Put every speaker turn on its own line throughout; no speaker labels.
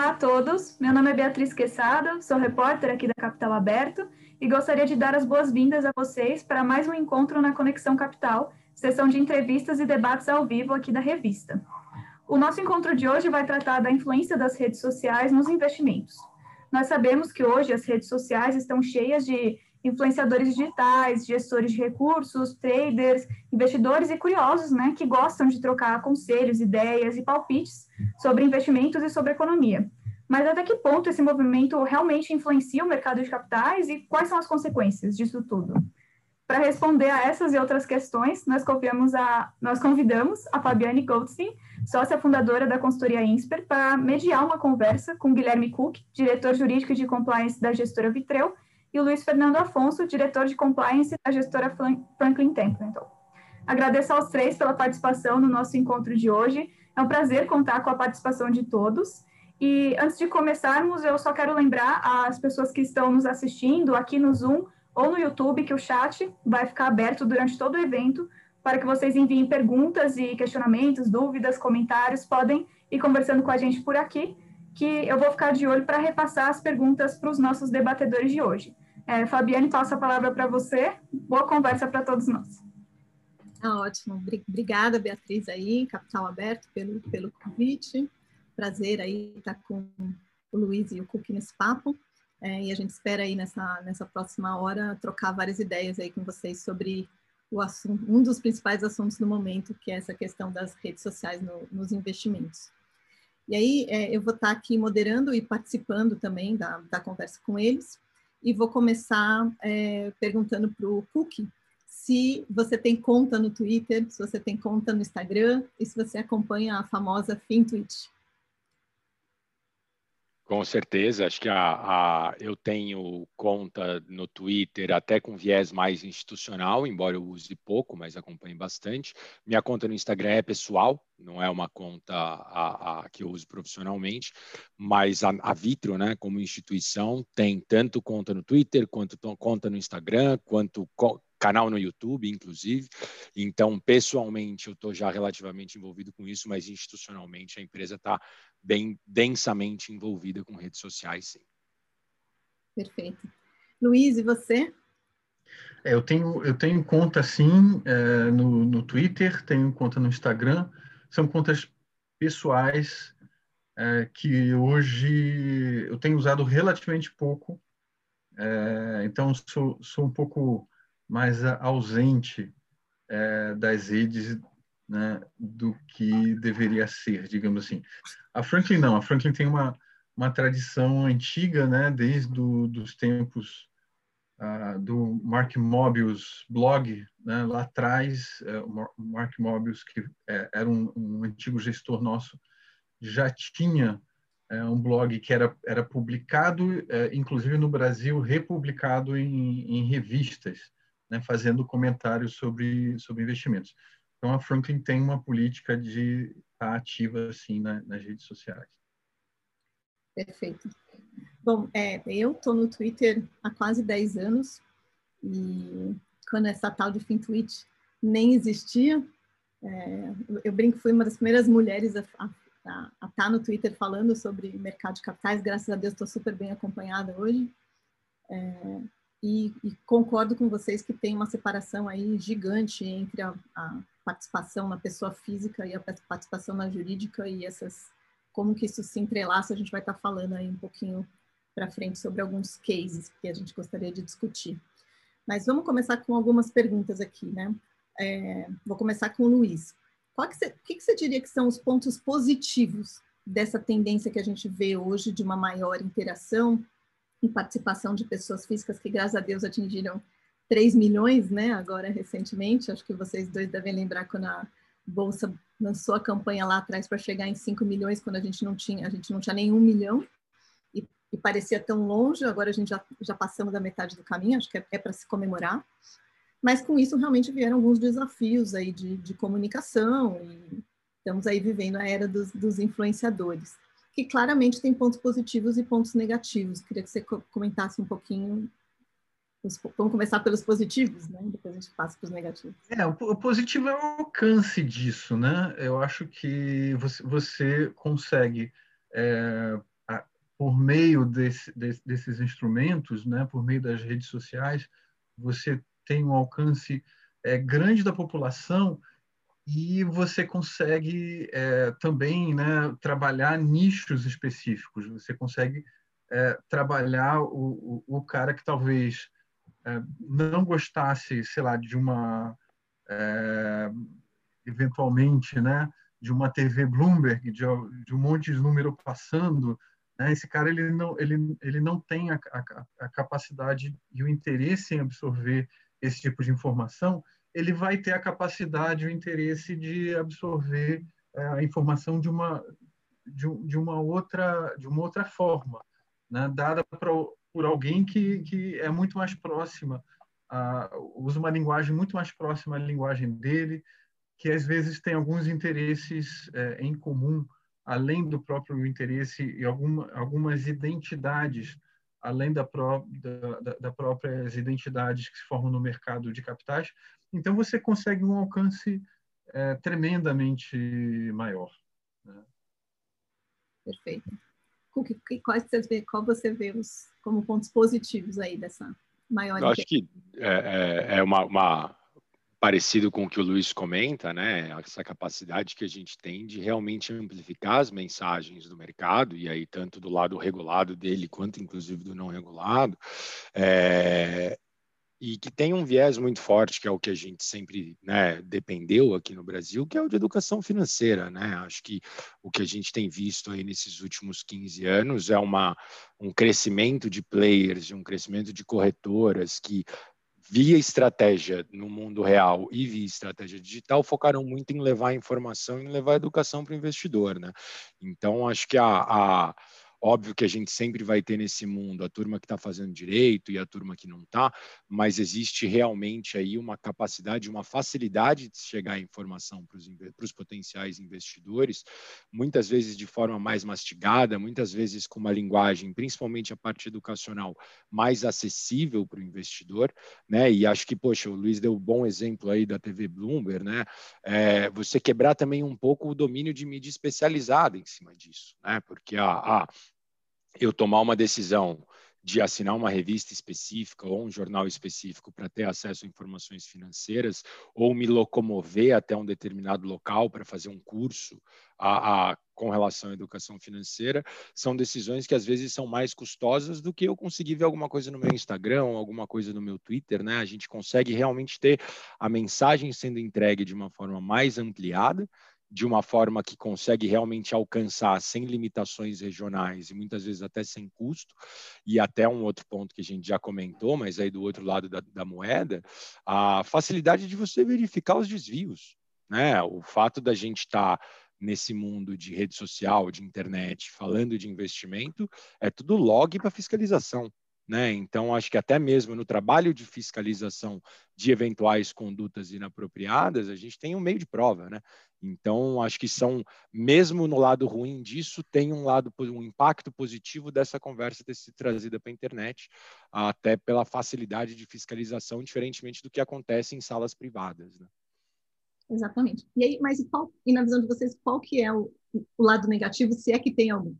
Olá a todos, meu nome é Beatriz Quesada, sou repórter aqui da Capital Aberto e gostaria de dar as boas-vindas a vocês para mais um encontro na Conexão Capital, sessão de entrevistas e debates ao vivo aqui da revista. O nosso encontro de hoje vai tratar da influência das redes sociais nos investimentos. Nós sabemos que hoje as redes sociais estão cheias de influenciadores digitais, gestores de recursos, traders, investidores e curiosos, né, que gostam de trocar conselhos, ideias e palpites sobre investimentos e sobre economia. Mas até que ponto esse movimento realmente influencia o mercado de capitais e quais são as consequências disso tudo? Para responder a essas e outras questões, nós, a, nós convidamos a Fabiane Goldstein, sócia fundadora da consultoria Insper, para mediar uma conversa com Guilherme Cook, diretor jurídico de compliance da gestora Vitreu, e o Luiz Fernando Afonso, diretor de compliance da gestora Franklin Templeton. Agradeço aos três pela participação no nosso encontro de hoje. É um prazer contar com a participação de todos. E antes de começarmos, eu só quero lembrar às pessoas que estão nos assistindo aqui no Zoom ou no YouTube que o chat vai ficar aberto durante todo o evento para que vocês enviem perguntas e questionamentos, dúvidas, comentários, podem ir conversando com a gente por aqui, que eu vou ficar de olho para repassar as perguntas para os nossos debatedores de hoje. É, Fabiane, passo a palavra para você. Boa conversa para todos nós.
Ah, ótimo. Obrigada, Beatriz, aí, Capital Aberto, pelo, pelo convite. Prazer aí estar com o Luiz e o Cook nesse papo. É, e a gente espera aí nessa, nessa próxima hora trocar várias ideias aí com vocês sobre o assunto, um dos principais assuntos do momento, que é essa questão das redes sociais no, nos investimentos. E aí é, eu vou estar aqui moderando e participando também da, da conversa com eles e vou começar é, perguntando para o Cook se você tem conta no Twitter, se você tem conta no Instagram e se você acompanha a famosa FinTwitch.
Com certeza, acho que a, a, eu tenho conta no Twitter até com viés mais institucional, embora eu use pouco, mas acompanho bastante. Minha conta no Instagram é pessoal, não é uma conta a, que eu uso profissionalmente, mas a, Vitro, né, como instituição, tem tanto conta no Twitter, quanto conta no Instagram, quanto canal no YouTube, inclusive. Então, pessoalmente, eu estou já relativamente envolvido com isso, mas institucionalmente a empresa está bem densamente envolvida com redes sociais, sim.
Perfeito. Luiz, e você?
É, eu, tenho, eu tenho conta, sim, é, no, no Twitter, tenho conta no Instagram. São contas pessoais é, que hoje eu tenho usado relativamente pouco. É, então, sou, sou um pouco mais ausente é, das redes né, do que deveria ser, digamos assim. A Franklin não, a Franklin tem uma, uma tradição antiga, né, desde do, dos tempos uh, do Mark Mobius blog, né, lá atrás, uh, Mark Mobius, que é, era um, um, antigo gestor nosso, já tinha uh, um blog que era, era publicado, é, inclusive no Brasil, republicado em, em revistas, né, fazendo comentários sobre, sobre investimentos. Então, a Franklin tem uma política de estar ativa assim na, nas redes sociais.
Perfeito. Bom, é, eu estou no Twitter há quase 10 anos e quando essa tal de FinTwitch nem existia, é, eu brinco fui uma das primeiras mulheres a, estar tá no Twitter falando sobre mercado de capitais. Graças a Deus estou super bem acompanhada hoje. É, e, e, concordo com vocês que tem uma separação aí gigante entre a, a, participação na pessoa física e a participação na jurídica e essas como que isso se entrelaça, a gente vai estar falando aí um pouquinho para frente sobre alguns cases que a gente gostaria de discutir. Mas vamos começar com algumas perguntas aqui, né? É, vou começar com o Luiz. Qual que você, o que, que você diria que são os pontos positivos dessa tendência que a gente vê hoje de uma maior interação em participação de pessoas físicas que, graças a Deus, atingiram 3 milhões, né, agora recentemente. Acho que vocês dois devem lembrar quando a Bolsa lançou a campanha lá atrás para chegar em 5 milhões, quando a gente não tinha, a gente não tinha nenhum milhão. E, e parecia tão longe, agora a gente já, já passamos da metade do caminho, acho que é, é para se comemorar. Mas com isso realmente vieram alguns desafios aí de, de comunicação e estamos aí vivendo a era dos, dos influenciadores que claramente tem pontos positivos e pontos negativos. Queria que você comentasse um pouquinho. Vamos começar pelos positivos, né? Depois a gente passa para os negativos.
É, o positivo é o alcance disso, né? Eu acho que você, você consegue é, por meio desse, desse, desses instrumentos, né, por meio das redes sociais, você tem um alcance é, grande da população e você consegue é, também né, trabalhar nichos específicos. Você consegue é, trabalhar o, o, o, cara que talvez é, não gostasse, sei lá, de uma é, eventualmente, né, de uma TV Bloomberg, de, de um monte de número passando, né, esse cara ele não ele ele não tem a, a, a capacidade e o interesse em absorver esse tipo de informação ele vai ter a capacidade, o interesse de absorver é, a informação de uma de, de, uma outra de uma outra forma, né? dada pra, por alguém que, que é muito mais próxima, usa uma linguagem muito mais próxima à linguagem dele, que às vezes tem alguns interesses é, em comum, além do próprio interesse e alguma, algumas identidades além da, pró da, da, próprias identidades que se formam no mercado de capitais, então, você consegue um alcance é, tremendamente maior. Né?
Perfeito. Quais você vê, qual você vê os, como pontos positivos aí dessa maior...
Eu acho que é, é, é uma, uma, parecido com o que o Luiz comenta, né? Essa capacidade que a gente tem de realmente amplificar as mensagens do mercado, e aí tanto do lado regulado dele, quanto inclusive do não regulado, é, e que tem um viés muito forte, que é o que a gente sempre né, dependeu aqui no Brasil, que é o de educação financeira. Né? Acho que o que a gente tem visto aí nesses últimos 15 anos é uma, um crescimento de players, um crescimento de corretoras que via estratégia no mundo real e via estratégia digital, focaram muito em levar informação e levar educação para o investidor. Né? Então, acho que a, a Óbvio que a gente sempre vai ter nesse mundo a turma que está fazendo direito e a turma que não está, mas existe realmente aí uma capacidade, uma facilidade de chegar a informação para os potenciais investidores, muitas vezes de forma mais mastigada, muitas vezes com uma linguagem, principalmente a parte educacional, mais acessível para o investidor, né? E acho que, poxa, o Luiz deu um bom exemplo aí da TV Bloomberg, né? É, você quebrar também um pouco o domínio de mídia especializada em cima disso, né? Porque a, a eu tomar uma decisão de assinar uma revista específica ou um jornal específico para ter acesso a informações financeiras, ou me locomover até um determinado local para fazer um curso a, a, com relação à educação financeira, são decisões que às vezes são mais custosas do que eu conseguir ver alguma coisa no meu Instagram, alguma coisa no meu Twitter, né? A gente consegue realmente ter a mensagem sendo entregue de uma forma mais ampliada, de uma forma que consegue realmente alcançar sem limitações regionais e muitas vezes até sem custo, e até um outro ponto que a gente já comentou, mas aí do outro lado da, da moeda, a facilidade de você verificar os desvios. Né? O fato da gente estar tá nesse mundo de rede social, de internet, falando de investimento, é tudo log para fiscalização. Né? Então, acho que até mesmo no trabalho de fiscalização de eventuais condutas inapropriadas, a gente tem um meio de prova. Né? Então, acho que são, mesmo no lado ruim disso, tem um lado, um impacto positivo dessa conversa ter sido trazida para a internet, até pela facilidade de fiscalização, diferentemente do que acontece em salas privadas. Né?
Exatamente. E aí, mas qual, e na visão de vocês, qual que é o, o lado negativo, se é que tem algum?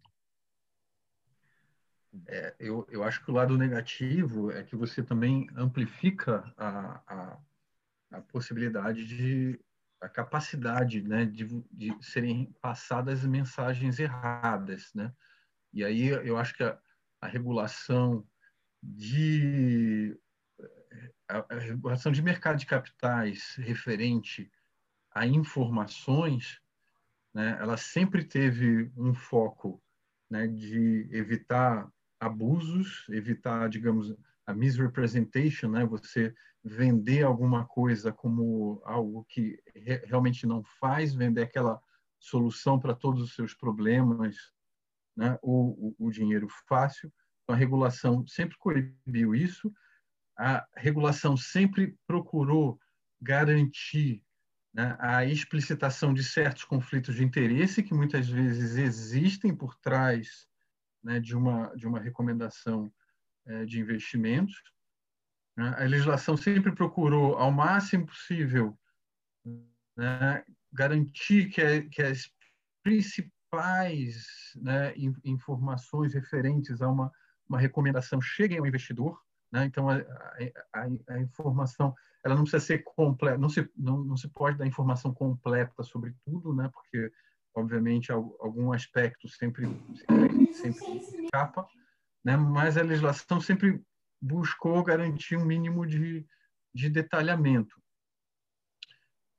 É, eu, eu acho que o lado negativo é que você também amplifica a, a, a possibilidade de a capacidade né, de, de serem passadas mensagens erradas. Né? E aí eu acho que a, a regulação de a, a, regulação de mercado de capitais referente a informações, né, ela sempre teve um foco né, de evitar abusos, evitar, digamos, a misrepresentation, né? Você vender alguma coisa como algo que re realmente não faz, vender aquela solução para todos os seus problemas, né? O, o, o dinheiro fácil. Então, a regulação sempre coibiu isso. A regulação sempre procurou garantir né, a explicitação de certos conflitos de interesse que muitas vezes existem por trás né, de, uma, de uma recomendação é, de investimentos. Né? A legislação sempre procurou, ao máximo possível, né, garantir que, que as principais né, informações referentes a uma, uma recomendação cheguem ao investidor. Né? Então, a, a, a, informação ela não precisa ser completa, não se, não, não se pode dar informação completa sobre tudo, né? porque, obviamente, algum aspecto sempre, sempre, sempre escapa, né? mas a legislação sempre buscou garantir um mínimo de, de detalhamento.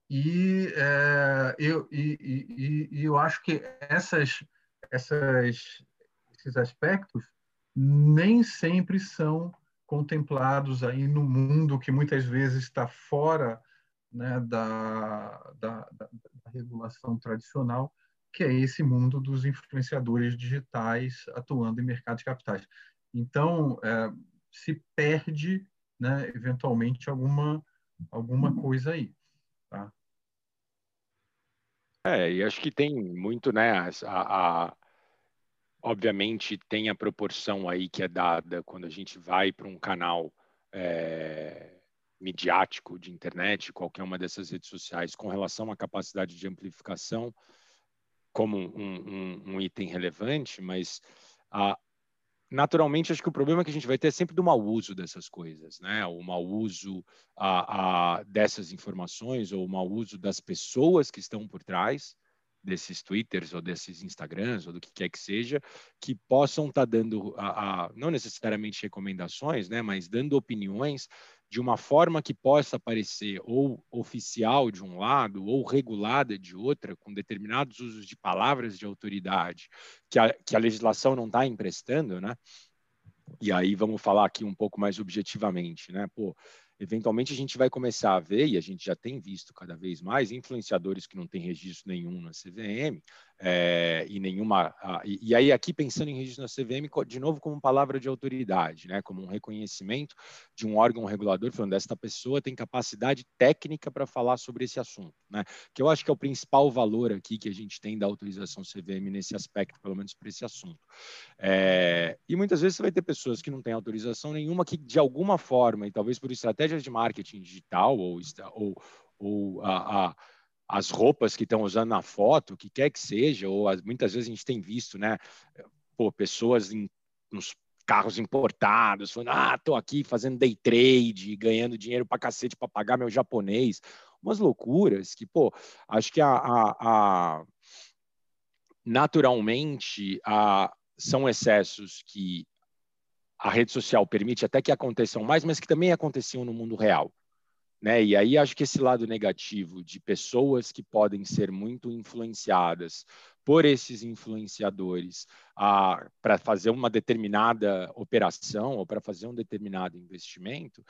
E, é, eu, e, e, e, eu acho que essas, essas, esses aspectos nem sempre são contemplados aí no mundo que muitas vezes está fora né, da, da, da, da, regulação tradicional, que é esse mundo dos influenciadores digitais atuando em mercados de capitais. Então, é, se perde, né, eventualmente, alguma, alguma coisa aí. Tá?
É, e acho que tem muito, né, a, a, obviamente tem a proporção aí que é dada quando a gente vai para um canal é, midiático de internet, qualquer uma dessas redes sociais, com relação à capacidade de amplificação como um, um, um item relevante, mas a, naturalmente, acho que o problema que a gente vai ter é sempre do mau uso dessas coisas, né? O mau uso a, a, dessas informações ou o mau uso das pessoas que estão por trás desses Twitters ou desses Instagrams ou do que quer que seja, que possam estar tá dando, a, a, não necessariamente recomendações, né? Mas dando opiniões de uma forma que possa parecer ou oficial de um lado ou regulada de outra, com determinados usos de palavras de autoridade que a, que a legislação não está emprestando, né? E aí vamos falar aqui um pouco mais objetivamente, né? Pô, eventualmente a gente vai começar a ver, e a gente já tem visto cada vez mais, influenciadores que não têm registro nenhum na CVM, é, e nenhuma. e, e, aí, aqui pensando em registro na CVM, de novo, como palavra de autoridade, né, como um reconhecimento de um órgão regulador, falando esta pessoa tem capacidade técnica para falar sobre esse assunto, né, que eu acho que é o principal valor aqui que a gente tem da autorização CVM nesse aspecto, pelo menos para esse assunto. É, e muitas vezes você vai ter pessoas que não têm autorização nenhuma, que de alguma forma, e talvez por estratégias de marketing digital ou, ou, ou a, a as roupas que estão usando na foto, o que quer que seja, ou as, muitas vezes a gente tem visto, né, pô, pessoas em, nos carros importados, falando, ah, tô aqui fazendo day trade, ganhando dinheiro para cacete para pagar meu japonês, umas loucuras que, pô, acho que a, a, a naturalmente a, são excessos que a rede social permite até que aconteçam mais, mas que também aconteciam no mundo real. Né? E aí acho que esse lado negativo de pessoas que podem ser muito influenciadas por esses influenciadores para fazer uma determinada operação ou para fazer um determinado investimento,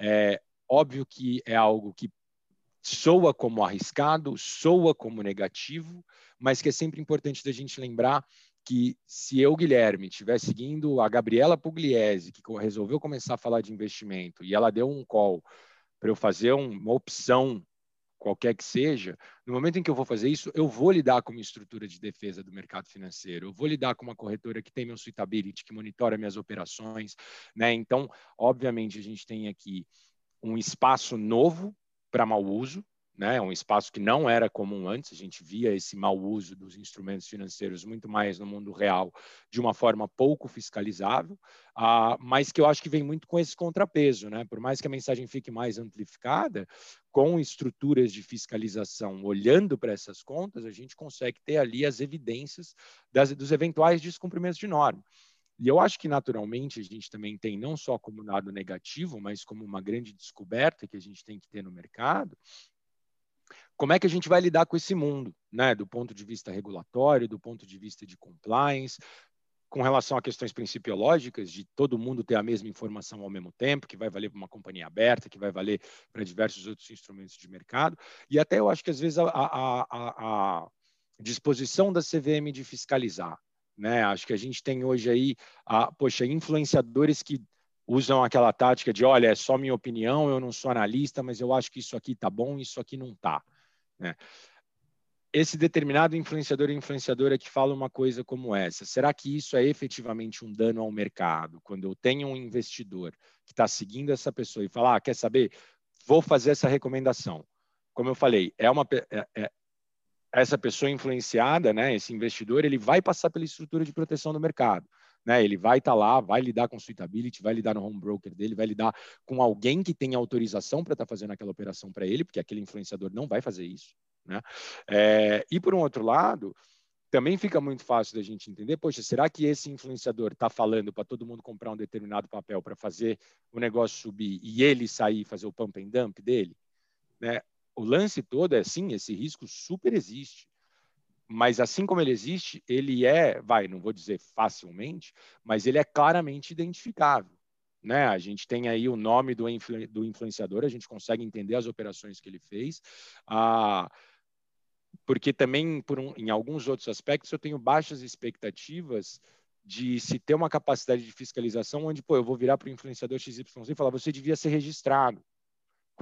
é óbvio que é algo que soa como arriscado, soa como negativo, mas que é sempre importante da gente lembrar que se eu, Guilherme, estiver seguindo a Gabriela Pugliese, que resolveu começar a falar de investimento, e ela deu um call para eu fazer uma opção qualquer que seja, no momento em que eu vou fazer isso, eu vou lidar com uma estrutura de defesa do mercado financeiro, eu vou lidar com uma corretora que tem meu suitability, que monitora minhas operações, né? Então, obviamente, a gente tem aqui um espaço novo para mau uso, né? É um espaço que não era comum antes, a gente via esse mau uso dos instrumentos financeiros muito mais no mundo real, de uma forma pouco fiscalizável, uh, mas que eu acho que vem muito com esse contrapeso, né? Por mais que a mensagem fique mais amplificada, com estruturas de fiscalização olhando para essas contas, a gente consegue ter ali as evidências das, dos eventuais descumprimentos de norma. E eu acho que, naturalmente, a gente também tem, não só como dado negativo, mas como uma grande descoberta que a gente tem que ter no mercado, como é que a gente vai lidar com esse mundo, né? Do ponto de vista regulatório, do ponto de vista de compliance, com relação a questões principiológicas, de todo mundo ter a mesma informação ao mesmo tempo, que vai valer para uma companhia aberta, que vai valer para diversos outros instrumentos de mercado, e até eu acho que às vezes a, a, a, a disposição da CVM de fiscalizar. Né? Acho que a gente tem hoje aí, a, poxa, influenciadores que usam aquela tática de, olha, é só minha opinião, eu não sou analista, mas eu acho que isso aqui está bom, isso aqui não está. Né? Esse determinado influenciador ou influenciadora que fala uma coisa como essa, será que isso é efetivamente um dano ao mercado? Quando eu tenho um investidor que está seguindo essa pessoa e fala, ah, quer saber? Vou fazer essa recomendação. Como eu falei, é uma, é, é, essa pessoa influenciada, né, esse investidor, ele vai passar pela estrutura de proteção do mercado. Né? Ele vai estar tá lá, vai lidar com suitability, vai lidar no home broker dele, vai lidar com alguém que tem autorização para estar tá fazendo aquela operação para ele, porque aquele influenciador não vai fazer isso. Né? É, e por um outro lado, também fica muito fácil da gente entender, poxa, será que esse influenciador está falando para todo mundo comprar um determinado papel para fazer o negócio subir e ele sair fazer o pump and dump dele? Né? O lance todo é, sim, esse risco super existe mas assim como ele existe, ele é, vai, não vou dizer facilmente, mas ele é claramente identificável. Né? A gente tem aí o nome do, influ do influenciador, a gente consegue entender as operações que ele fez, ah, porque também, por um, em alguns outros aspectos, eu tenho baixas expectativas de se ter uma capacidade de fiscalização onde, pô, eu vou virar para o influenciador XYZ e falar, você devia ser registrado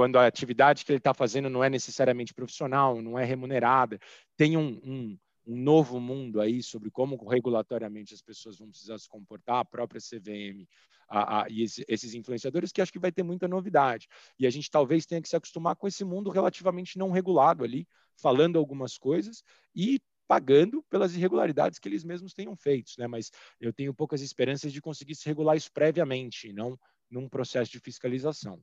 quando a atividade que ele está fazendo não é necessariamente profissional, não é remunerada, tem um, um, um, novo mundo aí sobre como regulatoriamente as pessoas vão precisar se comportar, a própria CVM a, a, e esse, esses influenciadores, que acho que vai ter muita novidade. E a gente talvez tenha que se acostumar com esse mundo relativamente não regulado ali, falando algumas coisas e pagando pelas irregularidades que eles mesmos tenham feito, né? Mas eu tenho poucas esperanças de conseguir se regular isso previamente, não num processo de fiscalização.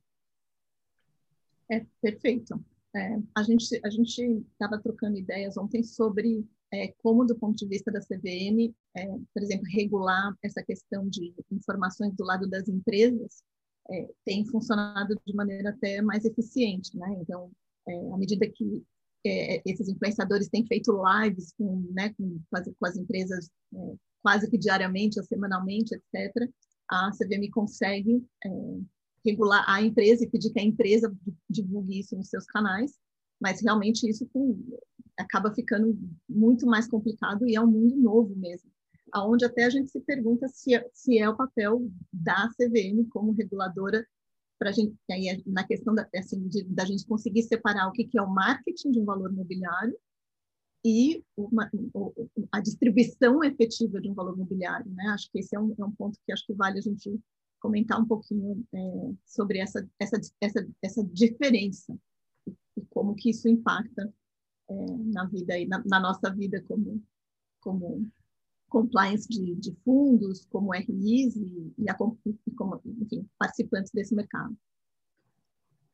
É, perfeito. É, a gente a gente estava trocando ideias ontem sobre é, como, do ponto de vista da CVM, é, por exemplo, regular essa questão de informações do lado das empresas é, tem funcionado de maneira até mais eficiente, né? Então, é, à medida que é, esses influenciadores têm feito lives com, né, com, com as empresas quase que diariamente ou semanalmente, etc., a CVM consegue regular a empresa e pedir que a empresa divulgue isso nos seus canais, mas realmente isso acaba ficando muito mais complicado e é um mundo novo mesmo, aonde até a gente se pergunta se é, se é o papel da CVM como reguladora para gente aí é na questão da, assim, de, da gente conseguir separar o que, que é o marketing de um valor imobiliário e uma, a distribuição efetiva de um valor imobiliário, né? Acho que esse é um, é um ponto que acho que vale a gente comentar um pouquinho é, sobre essa, essa, essa, essa diferença e como que isso impacta é, na vida e na, na, nossa vida como, como compliance de, de fundos, como RIs e, e, a, e como enfim, participantes desse mercado.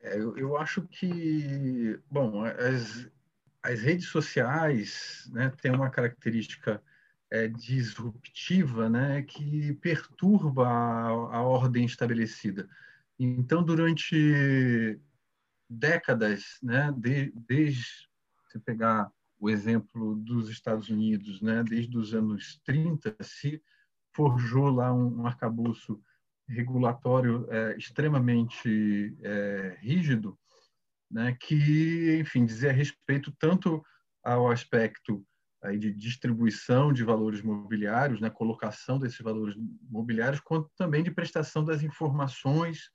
É, eu, eu, acho que, bom, as, as redes sociais né, têm uma característica é, disruptiva né, que perturba a, a ordem estabelecida. Então, durante décadas, né, de, desde se pegar o exemplo dos Estados Unidos, né, desde os anos 30, se forjou lá um, um arcabouço regulatório é, extremamente é, rígido, né, que, enfim, dizia respeito tanto ao aspecto aí de distribuição de valores mobiliários, né, colocação desses valores mobiliários, quanto também de prestação das informações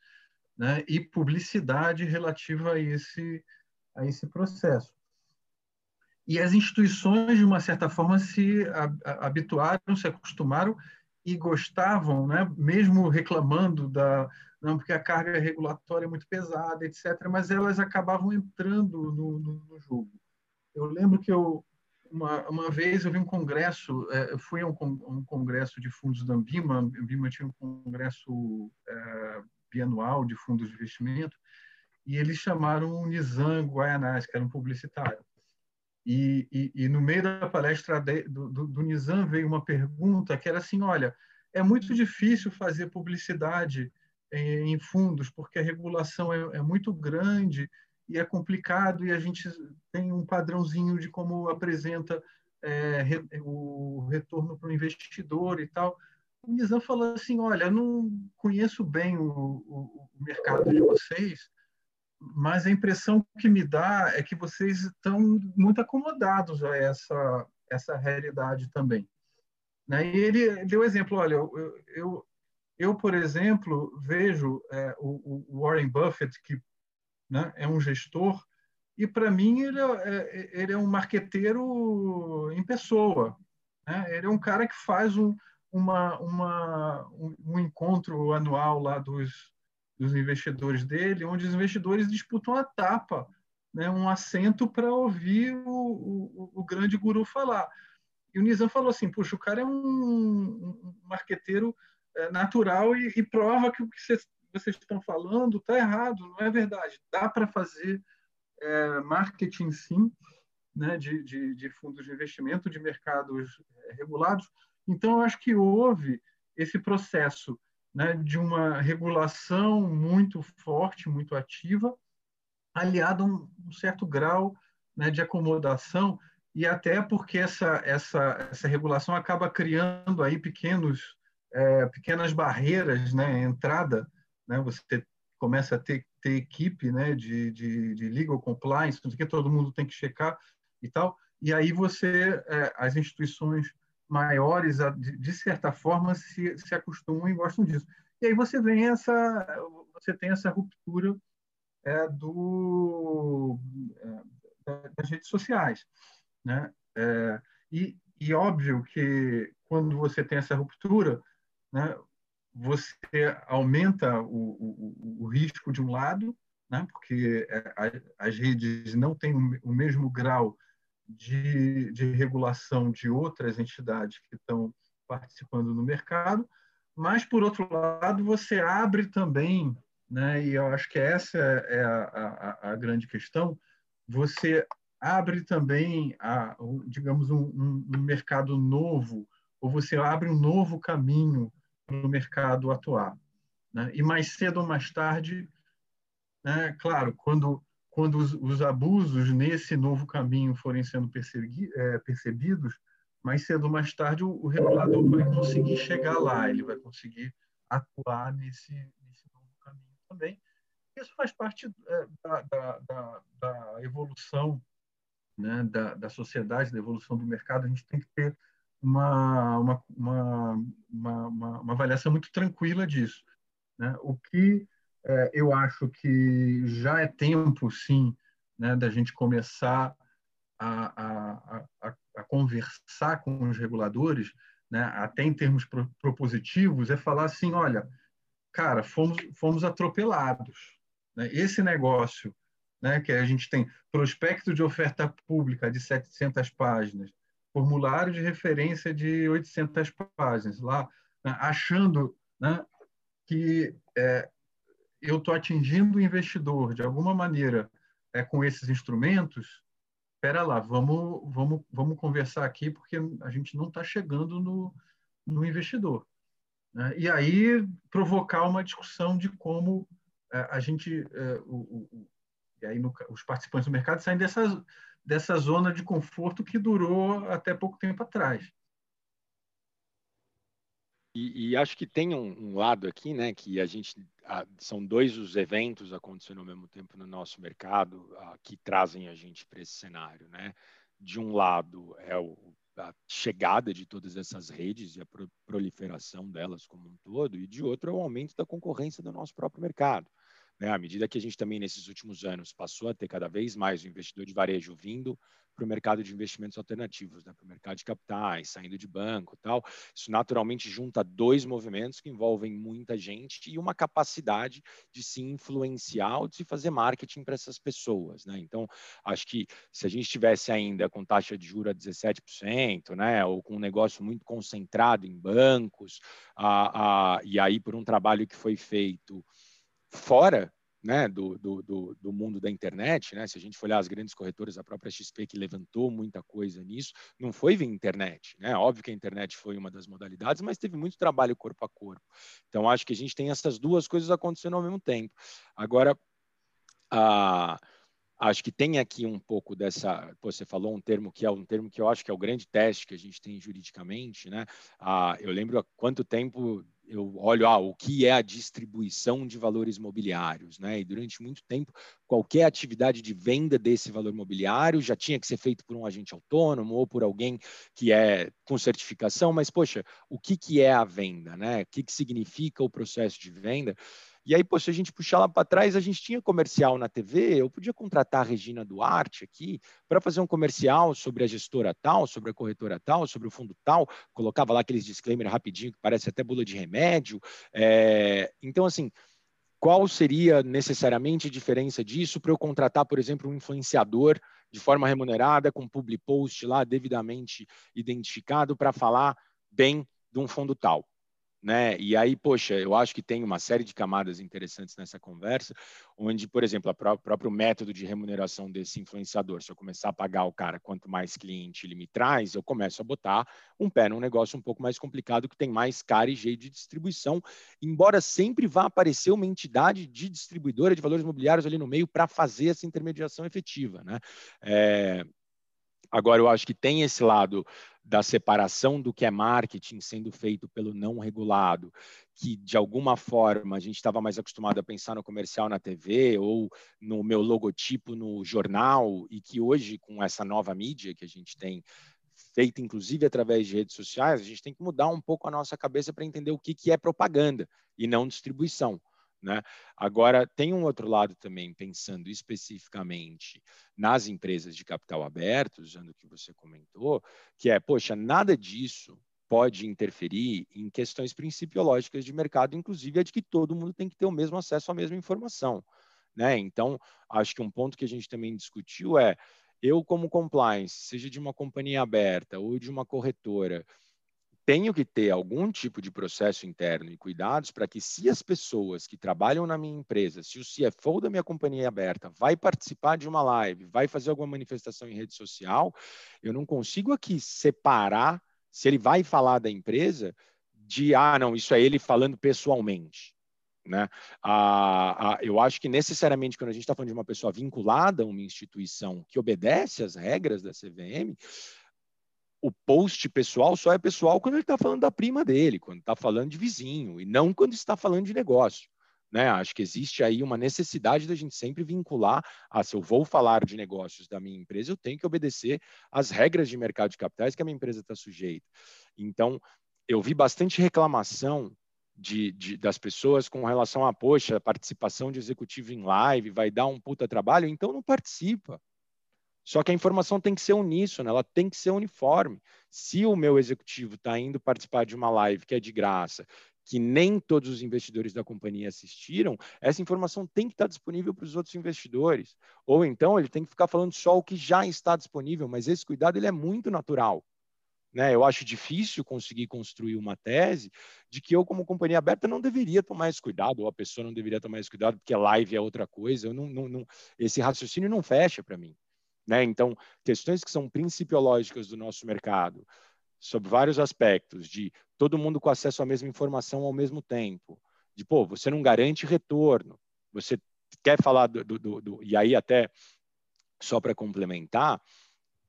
né, e publicidade relativa a esse, a esse processo. E as instituições, de uma certa forma, se habituaram, se acostumaram e gostavam, né, mesmo reclamando da não porque a carga regulatória é muito pesada, etc. Mas elas acabavam entrando no, no, no jogo. Eu lembro que eu uma, uma vez eu vi um congresso, é, fui a um, um, congresso de fundos da Ambima, a Ambima tinha um congresso é, bianual de fundos de investimento, e eles chamaram o Nizam Guaianás, que era um publicitário. E, e, e no meio da palestra de, do, do, do Nizam veio uma pergunta que era assim, olha, é muito difícil fazer publicidade em, em fundos, porque a regulação é, é muito grande e é complicado e a gente tem um padrãozinho de como apresenta é, re, o retorno para o investidor e tal. O Nizam falou assim, olha, não conheço bem o, o, o, mercado de vocês, mas a impressão que me dá é que vocês estão muito acomodados a essa, essa realidade também. Né? E ele deu exemplo, olha, eu, eu, eu por exemplo, vejo é, o, o Warren Buffett, que né? é um gestor, e para mim ele é, é, ele é um marqueteiro em pessoa. Né? Ele é um cara que faz um, uma, uma, um, encontro anual lá dos, dos investidores dele, onde os investidores disputam a tapa né, um assento para ouvir o, o, o, grande guru falar. E o Nizam falou assim, puxa, o cara é um, um marqueteiro é, natural e, e, prova que o que vocês, vocês estão falando está errado, não é verdade. Dá para fazer é, marketing sim, né, de, de, de, fundos de investimento, de mercados é, regulados. Então, eu acho que houve esse processo né, de uma regulação muito forte, muito ativa, aliado a um, um certo grau né, de acomodação e até porque essa, essa, essa regulação acaba criando aí pequenos, é, pequenas barreiras, né, entrada, né, você começa a ter, ter equipe né, de, de, de legal compliance, que todo mundo tem que checar e tal, e aí você, é, as instituições maiores, de, certa forma, se, se acostumam e gostam disso. E aí você vem essa, você tem essa ruptura é, do, é, das redes sociais. Né? É, e, e óbvio que quando você tem essa ruptura, né, você aumenta o, o, o, risco de um lado, né, porque é, as redes não têm o mesmo grau de, de regulação de outras entidades que estão participando no mercado, mas, por outro lado, você abre também né? E eu acho que essa é a, a, a grande questão. Você abre também, a, digamos, um, um, mercado novo, ou você abre um novo caminho para o mercado atuar. Né? E mais cedo ou mais tarde, né, claro, quando, quando os, os, abusos nesse novo caminho forem sendo é, percebidos, mais cedo ou mais tarde o, o regulador vai conseguir chegar lá, ele vai conseguir atuar nesse, também. Isso faz parte é, da, da, da, da evolução né, da, da sociedade, da evolução do mercado. A gente tem que ter uma, uma, uma, uma, avaliação muito tranquila disso. Né? O que é, eu acho que já é tempo, sim, né, da gente começar a, a, a, a, conversar com os reguladores, né, até em termos propositivos, é falar assim, olha, cara, fomos, fomos atropelados. Né? Esse negócio, né, que a gente tem prospecto de oferta pública de 700 páginas, formulário de referência de 800 páginas, lá, né, achando né, que é, eu estou atingindo o investidor de alguma maneira é, com esses instrumentos, espera lá, vamos, vamos, vamos conversar aqui, porque a gente não está chegando no, no investidor. Né? E aí provocar uma discussão de como é, a gente, é, o, e aí no, os participantes do mercado saem dessa, dessa zona de conforto que durou até pouco tempo atrás.
E, e, acho que tem um, um, lado aqui, né, que a gente a, são dois os eventos acontecendo ao mesmo tempo no nosso mercado a, que trazem a gente para esse cenário, né? De um lado é o, a chegada de todas essas redes e a proliferação delas como um todo, e de outro é o aumento da concorrência do nosso próprio mercado. Né? À medida que a gente também, nesses últimos anos, passou a ter cada vez mais o investidor de varejo vindo para o mercado de investimentos alternativos, né? para o mercado de capitais, saindo de banco tal, isso naturalmente junta dois movimentos que envolvem muita gente e uma capacidade de se influenciar ou de se fazer marketing para essas pessoas. Né? Então, acho que se a gente estivesse ainda com taxa de juros a 17%, né? ou com um negócio muito concentrado em bancos, a, a, e aí por um trabalho que foi feito fora né, do, do, do, do, mundo da internet, né? Se a gente for olhar as grandes corretoras, a própria XP que levantou muita coisa nisso, não foi via internet, né? Óbvio que a internet foi uma das modalidades, mas teve muito trabalho corpo a corpo. Então acho que a gente tem essas duas coisas acontecendo ao mesmo tempo. Agora, a acho que tem aqui um pouco dessa. Você falou um termo que é um termo que eu acho que é o grande teste que a gente tem juridicamente, né? Ah, eu lembro há quanto tempo eu olho ah, o que é a distribuição de valores mobiliários, né? E durante muito tempo, qualquer atividade de venda desse valor mobiliário já tinha que ser feito por um agente autônomo ou por alguém que é com certificação, mas poxa, o que, que é a venda, né? O que, que significa o processo de venda? E aí, pô, se a gente puxar lá para trás, a gente tinha comercial na TV, eu podia contratar a Regina Duarte aqui para fazer um comercial sobre a gestora tal, sobre a corretora tal, sobre o fundo tal, colocava lá aqueles disclaimer rapidinho, que parece até bula de remédio. É... Então, assim, qual seria necessariamente a diferença disso para eu contratar, por exemplo, um influenciador de forma remunerada, com public post lá devidamente identificado para falar bem de um fundo tal? Né? E aí, poxa, eu acho que tem uma série de camadas interessantes nessa conversa, onde, por exemplo, o próprio método de remuneração desse influenciador, se eu começar a pagar o cara quanto mais cliente ele me traz, eu começo a botar um pé num negócio um pouco mais complicado que tem mais cara e jeito de distribuição, embora sempre vá aparecer uma entidade de distribuidora de valores imobiliários ali no meio para fazer essa intermediação efetiva, né? É, Agora, eu acho que tem esse lado da separação do que é marketing sendo feito pelo não regulado, que de alguma forma a gente estava mais acostumado a pensar no comercial na TV ou no meu logotipo no jornal, e que hoje, com essa nova mídia que a gente tem feita inclusive através de redes sociais, a gente tem que mudar um pouco a nossa cabeça para entender o que, que é propaganda e não distribuição. Né? Agora, tem um outro lado também, pensando especificamente nas empresas de capital aberto, usando o que você comentou, que é, poxa, nada disso pode interferir em questões principiológicas de mercado, inclusive a de que todo mundo tem que ter o mesmo acesso à mesma informação. Né? Então, acho que um ponto que a gente também discutiu é, eu como compliance, seja de uma companhia aberta ou de uma corretora, tenho que ter algum tipo de processo interno e cuidados para que, se as pessoas que trabalham na minha empresa, se o CFO da minha companhia aberta vai participar de uma live, vai fazer alguma manifestação em rede social, eu não consigo aqui separar se ele vai falar da empresa de, ah, não, isso é ele falando pessoalmente. Né? Ah, ah, eu acho que necessariamente quando a gente está falando de uma pessoa vinculada a uma instituição que obedece às regras da CVM, o post pessoal só é pessoal quando ele está falando da prima dele, quando está falando de vizinho, e não quando está falando de negócio. Né? Acho que existe aí uma necessidade da gente sempre vincular, ah, se eu vou falar de negócios da minha empresa, eu tenho que obedecer às regras de mercado de capitais que a minha empresa está sujeita. Então, eu vi bastante reclamação de, de, das pessoas com relação a, poxa, participação de executivo em live vai dar um puta trabalho, então não participa. Só que a informação tem que ser uníssona, ela tem que ser uniforme. Se o meu executivo está indo participar de uma live que é de graça, que nem todos os investidores da companhia assistiram, essa informação tem que estar disponível para os outros investidores. Ou então ele tem que ficar falando só o que já está disponível, mas esse cuidado ele é muito natural. Né? Eu acho difícil conseguir construir uma tese de que eu, como companhia aberta, não deveria tomar esse cuidado, ou a pessoa não deveria tomar esse cuidado, porque live é outra coisa. Eu não, não, não esse raciocínio não fecha para mim. Né? Então, questões que são principiológicas do nosso mercado, sobre vários aspectos, de todo mundo com acesso à mesma informação ao mesmo tempo, de, pô, você não garante retorno, você quer falar do, do, do, do e aí até só para complementar,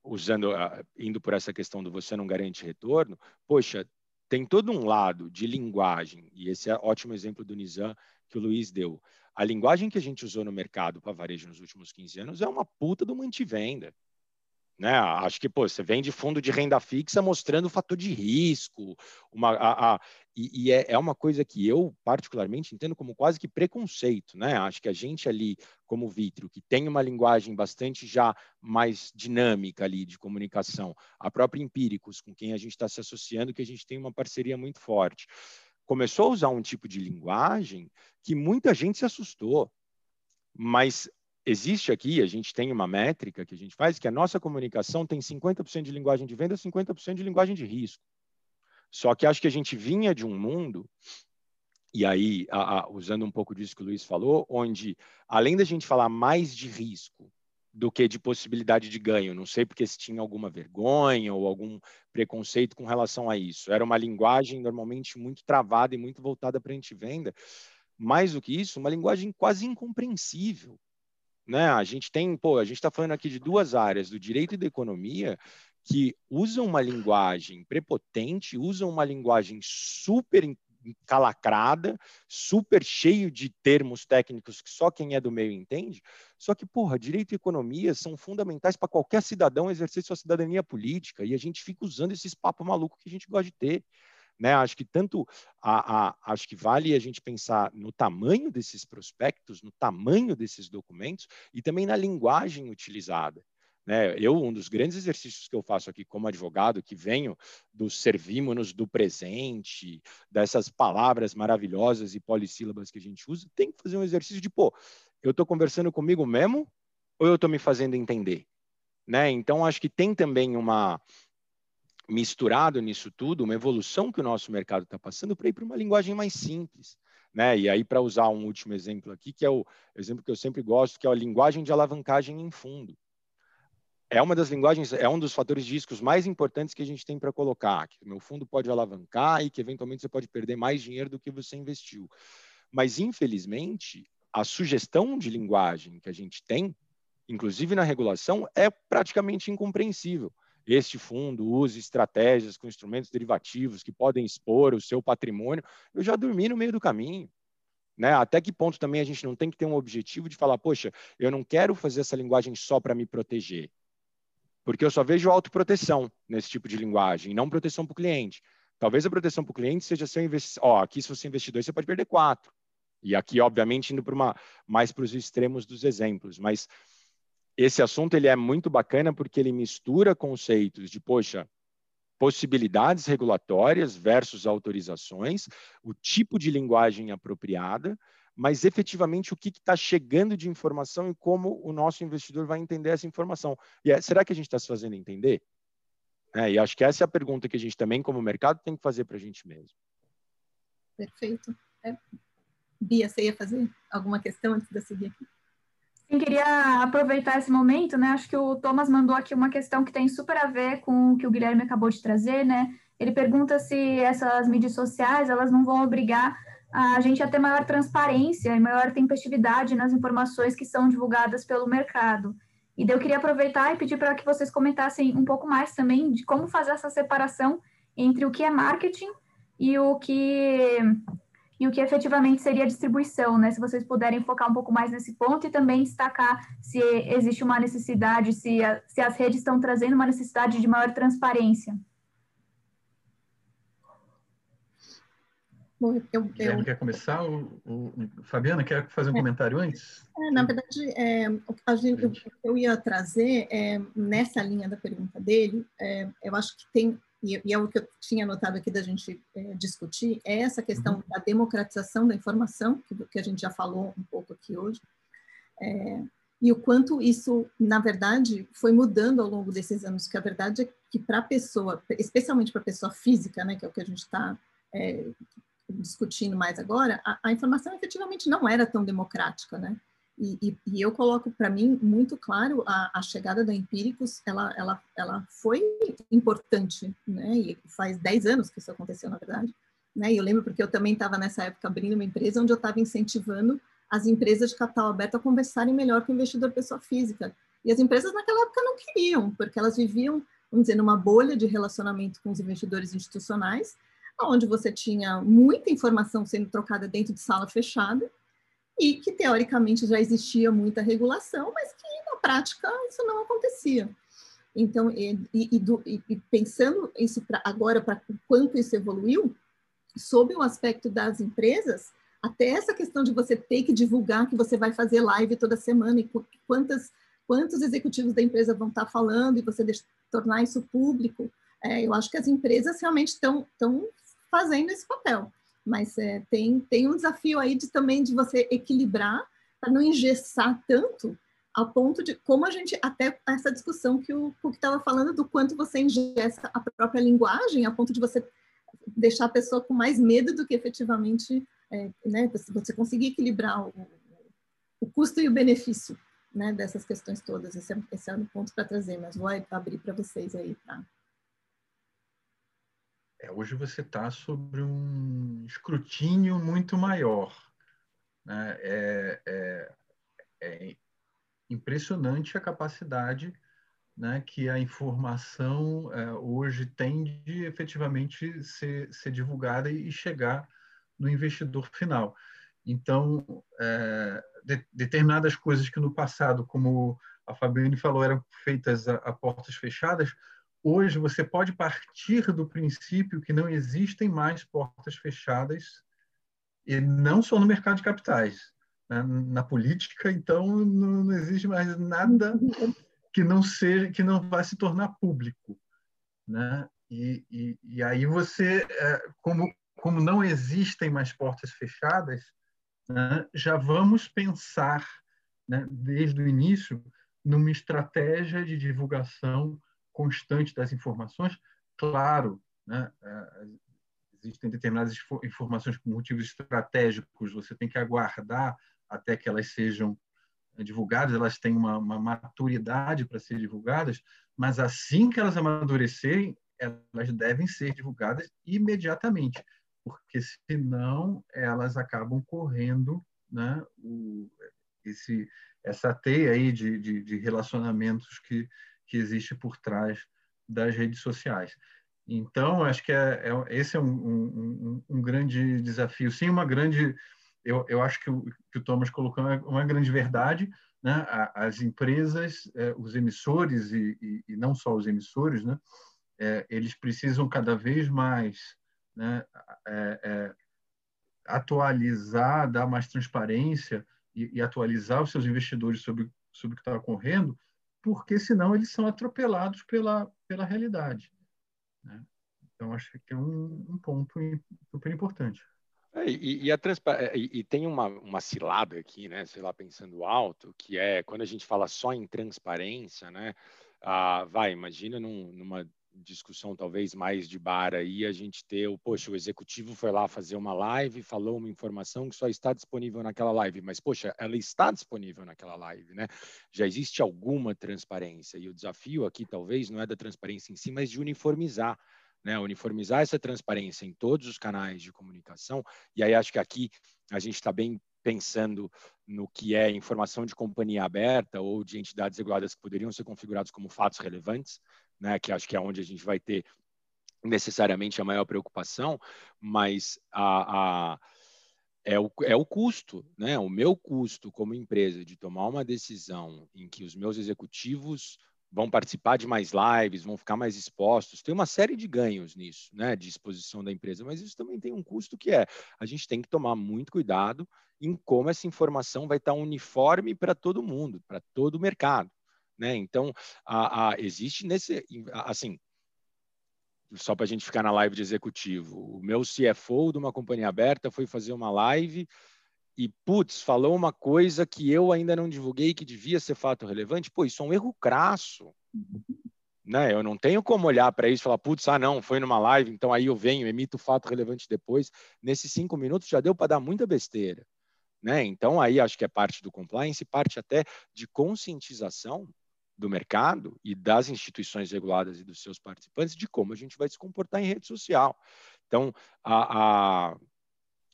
usando, uh, indo por essa questão do você não garante retorno, poxa, tem todo um lado de linguagem, e esse é ótimo exemplo do Nizam que o Luiz deu, a linguagem que a gente usou no mercado para varejo nos últimos 15 anos é uma puta do mantivenda. Né? Acho que pô, você vende fundo de renda fixa mostrando o fator de risco, uma, a, a, e, e é, é, uma coisa que eu particularmente entendo como quase que preconceito. Né? Acho que a gente ali, como Vitro, que tem uma linguagem bastante já mais dinâmica ali de comunicação, a própria Empíricos, com quem a gente está se associando, que a gente tem uma parceria muito forte começou a usar um tipo de linguagem que muita gente se assustou. Mas existe aqui, a gente tem uma métrica que a gente faz, que a nossa comunicação tem 50% de linguagem de venda, 50% de linguagem de risco. Só que acho que a gente vinha de um mundo, e aí, a, a, usando um pouco disso que o Luiz falou, onde, além da gente falar mais de risco do que de possibilidade de ganho. Não sei porque se tinha alguma vergonha ou algum preconceito com relação a isso. Era uma linguagem normalmente muito travada e muito voltada para a venda. Mais do que isso, uma linguagem quase incompreensível. Né? A gente tem, pô, a gente está falando aqui de duas áreas, do direito e da economia, que usam uma linguagem prepotente, usam uma linguagem super calacrada, super cheio de termos técnicos que só quem é do meio entende. Só que, porra, direito e economia são fundamentais para qualquer cidadão exercer sua cidadania política e a gente fica usando esses papos malucos que a gente gosta de ter. Né? Acho que tanto a, a, acho que vale a gente pensar no tamanho desses prospectos, no tamanho desses documentos e também na linguagem utilizada. Né? Eu, um dos grandes exercícios que eu faço aqui como advogado, que venho dos servímonos do presente, dessas palavras maravilhosas e polissílabas que a gente usa, tem que fazer um exercício de, pô, eu estou conversando comigo mesmo ou eu estou me fazendo entender? Né? Então, acho que tem também uma misturado nisso tudo, uma evolução que o nosso mercado está passando para ir para uma linguagem mais simples. Né? E aí, para usar um último exemplo aqui, que é o exemplo que eu sempre gosto, que é a linguagem de alavancagem em fundo é uma das linguagens, é um dos fatores de riscos mais importantes que a gente tem para colocar, que o meu fundo pode alavancar e que eventualmente você pode perder mais dinheiro do que você investiu. Mas infelizmente, a sugestão de linguagem que a gente tem, inclusive na regulação, é praticamente incompreensível. Este fundo usa estratégias com instrumentos derivativos que podem expor o seu patrimônio. Eu já dormi no meio do caminho. Né? Até que ponto também a gente não tem que ter um objetivo de falar, poxa, eu não quero fazer essa linguagem só para me proteger porque eu só vejo autoproteção nesse tipo de linguagem, não proteção para o cliente. Talvez a proteção para o cliente seja seu investidor. Aqui se você investir dois, você pode perder quatro. E aqui, obviamente, indo para uma mais para os extremos dos exemplos. Mas esse assunto ele é muito bacana porque ele mistura conceitos de, poxa, possibilidades regulatórias versus autorizações, o tipo de linguagem apropriada, mas efetivamente o que está chegando de informação e como o nosso investidor vai entender essa informação. E é, será que a gente está se fazendo entender? É, e acho que essa é a pergunta que a gente também, como mercado, tem que fazer para a gente mesmo.
Perfeito. É. Bia, você ia fazer alguma questão antes de eu seguir aqui?
Sim, queria aproveitar esse momento, né? Acho que o Thomas mandou aqui uma questão que tem super a ver com o que o Guilherme acabou de trazer, né? Ele pergunta se essas mídias sociais elas não vão obrigar a gente a ter maior transparência e maior tempestividade nas informações que são divulgadas pelo mercado. E eu queria aproveitar e pedir para que vocês comentassem um pouco mais também de como fazer essa separação entre o que é marketing e o que e o que efetivamente seria distribuição, né? Se vocês puderem focar um pouco mais nesse ponto e também destacar se existe uma necessidade, se, a, se as redes estão trazendo uma necessidade de maior transparência.
Bom, eu, eu... quer começar? O, o, Fabiana, quer fazer um é. comentário antes?
É, na verdade, é, a gente, o que eu ia trazer, é, nessa linha da pergunta dele, é, eu acho que tem, e, e, é o que eu tinha anotado aqui da gente é, discutir, é essa questão uhum. da democratização da informação, que, que, a gente já falou um pouco aqui hoje, é, e o quanto isso, na verdade, foi mudando ao longo desses anos, que a verdade é que para a pessoa, especialmente para a pessoa física, né, que é o que a gente está é, discutindo mais agora, a, a, informação efetivamente não era tão democrática, né? E, e, e eu coloco para mim muito claro a, a, chegada da Empíricos, ela, ela, ela foi importante, né? E faz 10 anos que isso aconteceu, na verdade. Né? E eu lembro porque eu também estava nessa época abrindo uma empresa onde eu estava incentivando as empresas de capital aberto a conversarem melhor com o investidor pessoa física. E as empresas naquela época não queriam, porque elas viviam, vamos dizer, numa bolha de relacionamento com os investidores institucionais, onde você tinha muita informação sendo trocada dentro de sala fechada e que teoricamente já existia muita regulação, mas que na prática isso não acontecia. Então, e, e, do, e pensando isso pra, agora para quanto isso evoluiu, sob o aspecto das empresas, até essa questão de você ter que divulgar que você vai fazer live toda semana e quantas, quantos executivos da empresa vão estar falando e você deixa, tornar isso público, é, eu acho que as empresas realmente estão fazendo esse papel. Mas é, tem, tem um desafio aí de também de você equilibrar para não engessar tanto ao ponto de como a gente até essa discussão que o que estava falando do quanto você engessa a própria linguagem a ponto de você deixar a pessoa com mais medo do que efetivamente é, né, você conseguir equilibrar o, o custo e o benefício né, dessas questões todas. Esse é, esse é um ponto para trazer, mas vou abrir para vocês aí, tá?
É, hoje você está sobre um escrutínio muito maior. Né? É, é, é, impressionante a capacidade né, que a informação é, hoje tem de efetivamente ser, ser, divulgada e chegar no investidor final. Então, é, de, determinadas coisas que no passado, como a Fabiane falou, eram feitas a, a portas fechadas, hoje você pode partir do princípio que não existem mais portas fechadas, e não só no mercado de capitais. Né? Na política, então, não, não existe mais nada que não seja, que não vai se tornar público, né? E, e, e aí você, é, como como não existem mais portas fechadas, né, já vamos pensar, né, desde o início, numa estratégia de divulgação constante das informações. Claro, né, é, existem determinadas informações por motivos estratégicos, você tem que aguardar até que elas sejam é, divulgadas, elas têm uma, uma maturidade para ser divulgadas, mas assim que elas amadurecerem, elas devem ser divulgadas imediatamente porque senão elas acabam correndo né, o, esse, essa teia aí de, de, de, relacionamentos que, que existe por trás das redes sociais. Então, acho que é, é esse é um, um, um, grande desafio. Sim, uma grande. Eu, eu acho que o que o Thomas colocou é uma grande verdade. Né? As empresas, é, os emissores, e, e, e, não só os emissores, né? É, eles precisam cada vez mais né, é, atualizar, dar mais transparência e, e, atualizar os seus investidores sobre, sobre o que está ocorrendo, porque senão eles são atropelados pela, pela realidade. Né? Então, acho que é um, um ponto super importante.
É, e, e, é, e, e, tem uma, uma cilada aqui, né? Sei lá, pensando alto, que é quando a gente fala só em transparência, né? Ah, vai, imagina num, numa discussão talvez mais de bar aí, a gente ter o, poxa, o executivo foi lá fazer uma live, falou uma informação que só está disponível naquela live, mas, poxa, ela está disponível naquela live, né? Já existe alguma transparência, e o desafio aqui talvez não é da transparência em si, mas de uniformizar, né? Uniformizar essa transparência em todos os canais de comunicação, e aí acho que aqui a gente está bem pensando no que é informação de companhia aberta ou de entidades reguladas que poderiam ser configurados como fatos relevantes, né, que acho que é onde a gente vai ter necessariamente a maior preocupação, mas a, a é o, é o custo, né? O meu custo como empresa de tomar uma decisão em que os meus executivos vão participar de mais lives, vão ficar mais expostos. Tem uma série de ganhos nisso, né, de exposição da empresa, mas isso também tem um custo que é a gente tem que tomar muito cuidado em como essa informação vai estar uniforme para todo mundo, para todo o mercado. Né? Então, a, a, existe nesse, assim, só para a gente ficar na live de executivo, o meu CFO de uma companhia aberta foi fazer uma live e, putz, falou uma coisa que eu ainda não divulguei que devia ser fato relevante. Pô, isso é um erro crasso. Né? Eu não tenho como olhar para isso e falar, putz, ah, não, foi numa live, então aí eu venho, emito o fato relevante depois. Nesses cinco minutos já deu para dar muita besteira. Né? Então, aí acho que é parte do compliance, parte até de conscientização do mercado e das instituições reguladas e dos seus participantes de como a gente vai se comportar em rede social. Então, a, a,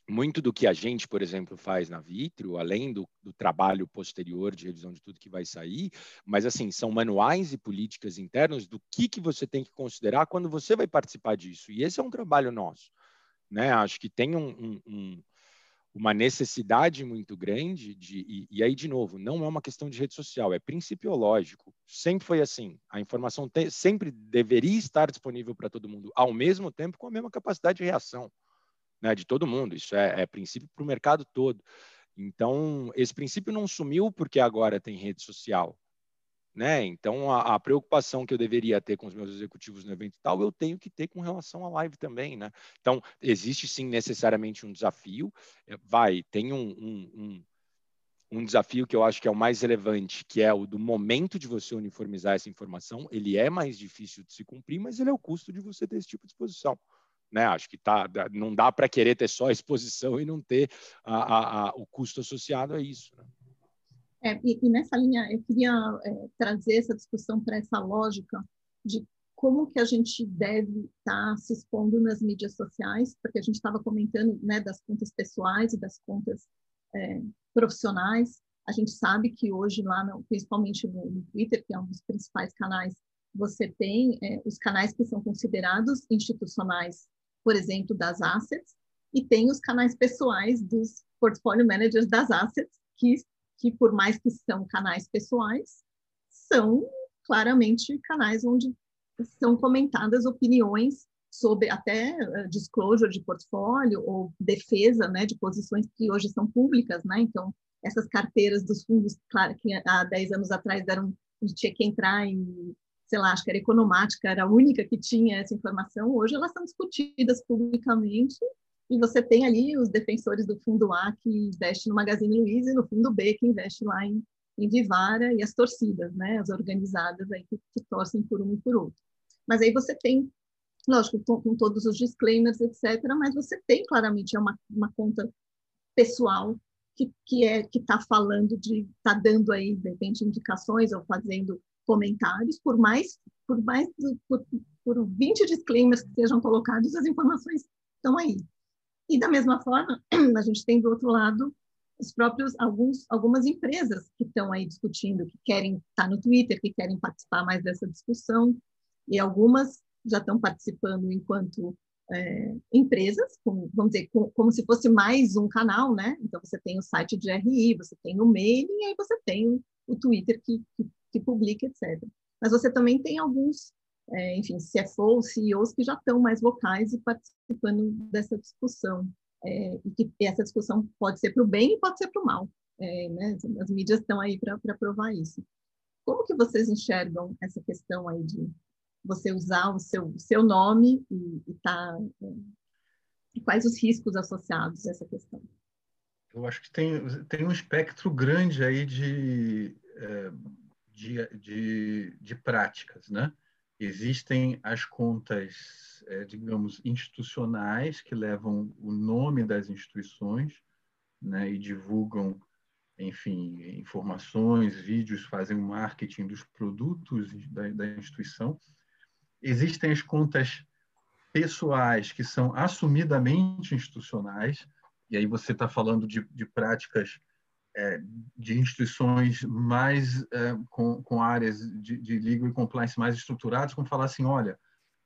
muito do que a gente, por exemplo, faz na Vitro, além do, do, trabalho posterior de revisão de tudo que vai sair, mas assim, são manuais e políticas internas do que, que você tem que considerar quando você vai participar disso. E esse é um trabalho nosso. Né? Acho que tem um, um, um uma necessidade muito grande de e, e, aí de novo não é uma questão de rede social é principiológico. Sempre foi assim. A informação te, sempre deveria estar disponível para todo mundo ao mesmo tempo com a mesma capacidade de reação né, de todo mundo. Isso é, é princípio para o mercado todo. Então esse princípio não sumiu porque agora tem rede social né? Então, a, a, preocupação que eu deveria ter com os meus executivos no evento tal, eu tenho que ter com relação à live também, né? Então, existe sim necessariamente um desafio. É, vai, tem um, um, um, um desafio que eu acho que é o mais relevante, que é o do momento de você uniformizar essa informação. Ele é mais difícil de se cumprir, mas ele é o custo de você ter esse tipo de exposição. Né? Acho que tá, não dá para querer ter só a exposição e não ter a, a, o custo associado a isso. Né?
É, e, e, nessa linha, eu queria é, trazer essa discussão para essa lógica de como que a gente deve estar tá se expondo nas mídias sociais, porque a gente estava comentando né, das contas pessoais e das contas é, profissionais. A gente sabe que hoje lá, no, principalmente no, Twitter, que é um dos principais canais, você tem é, os canais que são considerados institucionais, por exemplo, das assets, e tem os canais pessoais dos portfólio managers das assets, que que por mais que são canais pessoais, são claramente canais onde são comentadas opiniões sobre até uh, disclosure de portfólio ou defesa né, de posições que hoje são públicas, né? Então, essas carteiras dos fundos, claro que há 10 anos atrás eram a gente tinha que entrar em, sei lá, acho que era economática, era a única que tinha essa informação. Hoje elas são discutidas publicamente e você tem ali os defensores do fundo A que investe no Magazine Luiza e no fundo B que investe lá em, em Vivara e as torcidas, né, as organizadas aí que, que torcem por um e por outro. Mas aí você tem, lógico, com, com todos os disclaimers, etc., mas você tem claramente é uma, uma conta pessoal que, que é que está falando de está dando aí de repente indicações ou fazendo comentários por mais por mais por, por 20 disclaimers que sejam colocados as informações estão aí e da mesma forma a gente tem do outro lado os próprios alguns algumas empresas que estão aí discutindo que querem estar tá no Twitter que querem participar mais dessa discussão e algumas já estão participando enquanto é, empresas, como, vamos dizer, como, como, se fosse mais um canal, né? Então, você tem o site de RI, você tem o mailing, e aí você tem o Twitter que, que, que publica, etc. Mas você também tem alguns, é, enfim, CFOs, CEOs que já estão mais vocais e participando dessa discussão. É, e que essa discussão pode ser para o bem e pode ser para o mal. É, né? As mídias estão aí para provar isso. Como que vocês enxergam essa questão aí de você usar o seu, seu nome e, tá, é, quais os riscos associados a essa questão?
Eu acho que tem, tem um espectro grande aí de, é, de, de, de práticas, né? Existem as contas, é, digamos, institucionais que levam o nome das instituições né, e divulgam, enfim, informações, vídeos, fazem o marketing dos produtos da, da instituição. Existem as contas pessoais que são assumidamente institucionais, e aí você está falando de, de práticas é, de instituições mais é, com, com, áreas de, de legal e compliance mais estruturadas, como falar assim, olha,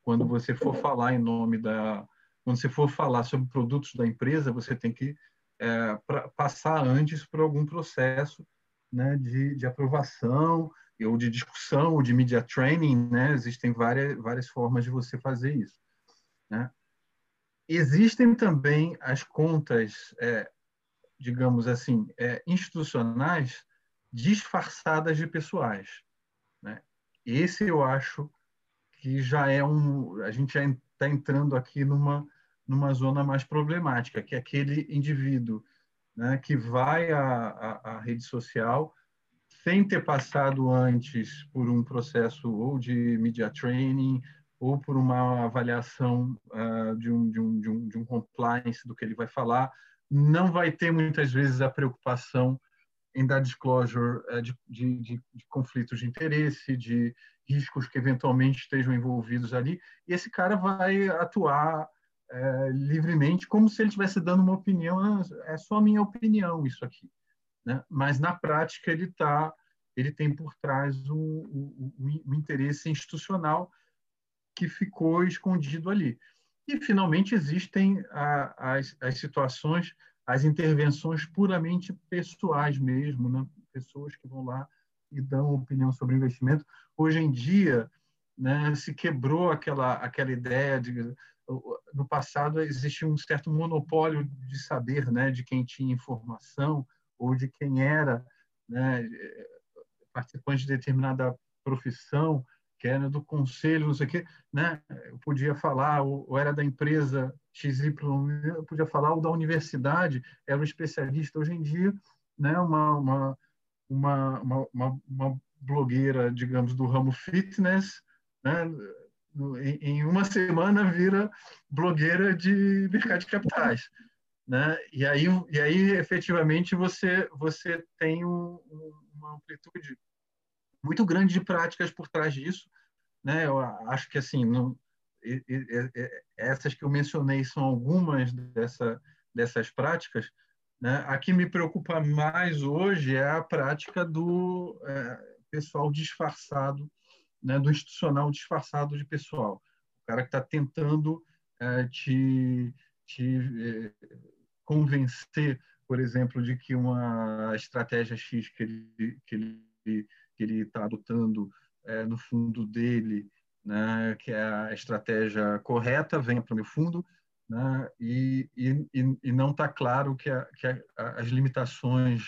quando você for falar em nome da, quando você for falar sobre produtos da empresa, você tem que é, pra, passar antes por algum processo né, de, de aprovação ou de discussão, ou de media training, né? Existem várias, várias formas de você fazer isso. Né? Existem também as contas, é, digamos assim, é, institucionais disfarçadas de pessoais. Né? Esse eu acho que já é um. A gente já está entrando aqui numa, numa zona mais problemática, que é aquele indivíduo né, que vai à, à, rede social sem ter passado antes por um processo ou de media training ou por uma avaliação uh, de, um, de, um, de, um, de um compliance do que ele vai falar, não vai ter muitas vezes a preocupação em dar disclosure uh, de, de, de, de, conflitos de interesse, de riscos que eventualmente estejam envolvidos ali, e esse cara vai atuar uh, livremente como se ele estivesse dando uma opinião, ah, é só minha opinião isso aqui né? mas na prática ele tá, ele tem por trás o, o, o, interesse institucional que ficou escondido ali. E, finalmente, existem a, as, as situações, as intervenções puramente pessoais mesmo, né? pessoas que vão lá e dão opinião sobre investimento. Hoje em dia, né, se quebrou aquela, aquela ideia de. No passado existia um certo monopólio de saber, né, de quem tinha informação, ou de quem era né, participante de determinada profissão, que era do conselho, não sei o quê, né? Eu podia falar, ou, era da empresa XY, eu podia falar, ou da universidade, era um especialista. Hoje em dia, né, uma, uma, uma, uma, blogueira, digamos, do ramo fitness, né, em uma semana vira blogueira de mercado de capitais né? E aí, e aí efetivamente você você tem um, uma amplitude muito grande de práticas por trás disso, né? Eu acho que assim, não, essas que eu mencionei são algumas dessa, dessas práticas. Né? A que me preocupa mais hoje é a prática do é, pessoal disfarçado, né? do institucional disfarçado de pessoal. O cara que está tentando é, te, te é, convencer, por exemplo, de que uma estratégia X que ele que ele que ele está adotando é, no fundo dele, né, que é a estratégia correta, venha para o meu fundo, né, e, e, e não está claro que, a, que a, as limitações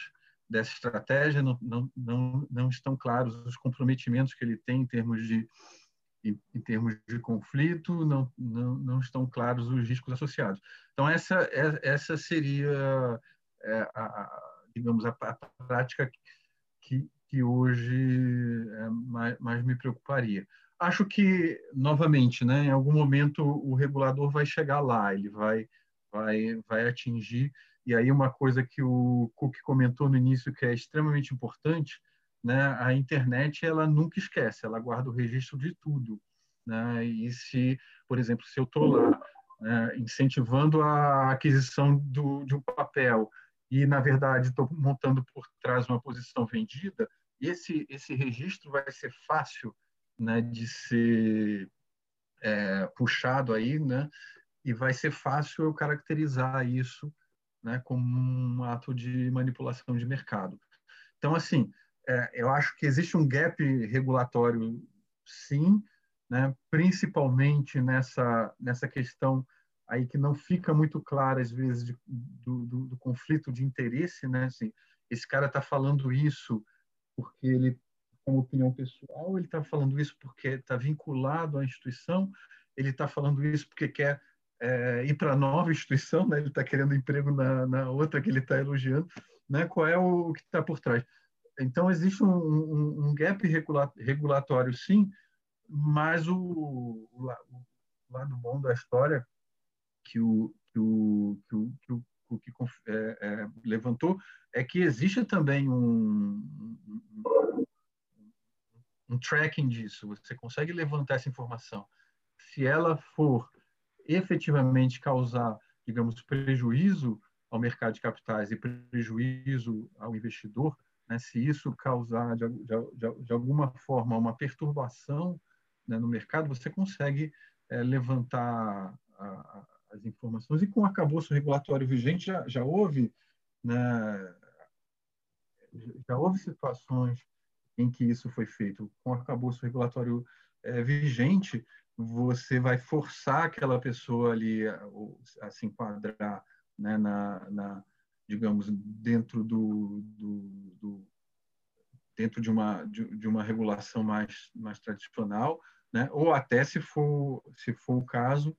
dessa estratégia, não, não, não, não estão claros os comprometimentos que ele tem em termos de, em, em, termos de conflito, não, não, não estão claros os riscos associados. Então, essa, é, essa seria, é, a, a, digamos, a, a, prática que, que hoje é, mais, mais me preocuparia. Acho que, novamente, né, em algum momento o regulador vai chegar lá, ele vai, vai, vai atingir e aí uma coisa que o Cook comentou no início que é extremamente importante, né? A internet ela nunca esquece, ela guarda o registro de tudo, né? E se, por exemplo, se eu estou lá né, incentivando a aquisição do, de um papel e na verdade estou montando por trás uma posição vendida, esse esse registro vai ser fácil, né? De ser é, puxado aí, né? E vai ser fácil eu caracterizar isso né, como um ato de manipulação de mercado. Então, assim, é, eu acho que existe um gap regulatório, sim, né, principalmente nessa, nessa questão aí que não fica muito clara, às vezes, de, do, do, do, conflito de interesse. Né, assim, esse cara está falando isso porque ele, como opinião pessoal, ele está falando isso porque está vinculado à instituição, ele está falando isso porque quer é, ir para nova instituição, né? ele está querendo emprego na, na outra que ele está elogiando, né? qual é o, que está por trás. Então, existe um, um, um gap regula, regulatório, sim, mas o, o, o, lado bom da história que o, que o, que o, que o, o que é, é, levantou é que existe também um, um, um tracking disso. Você consegue levantar essa informação. Se ela for efetivamente causar, digamos, prejuízo ao mercado de capitais e prejuízo ao investidor, né, se isso causar de, de, de, alguma forma uma perturbação né, no mercado, você consegue é, levantar a, as informações e com o arcabouço regulatório vigente já, já houve né, já houve situações em que isso foi feito com o arcabouço regulatório é, vigente você vai forçar aquela pessoa ali a, a se enquadrar né, na, na, digamos, dentro do, do, do, dentro de uma de, de, uma regulação mais mais tradicional, né? Ou até se for se for o caso,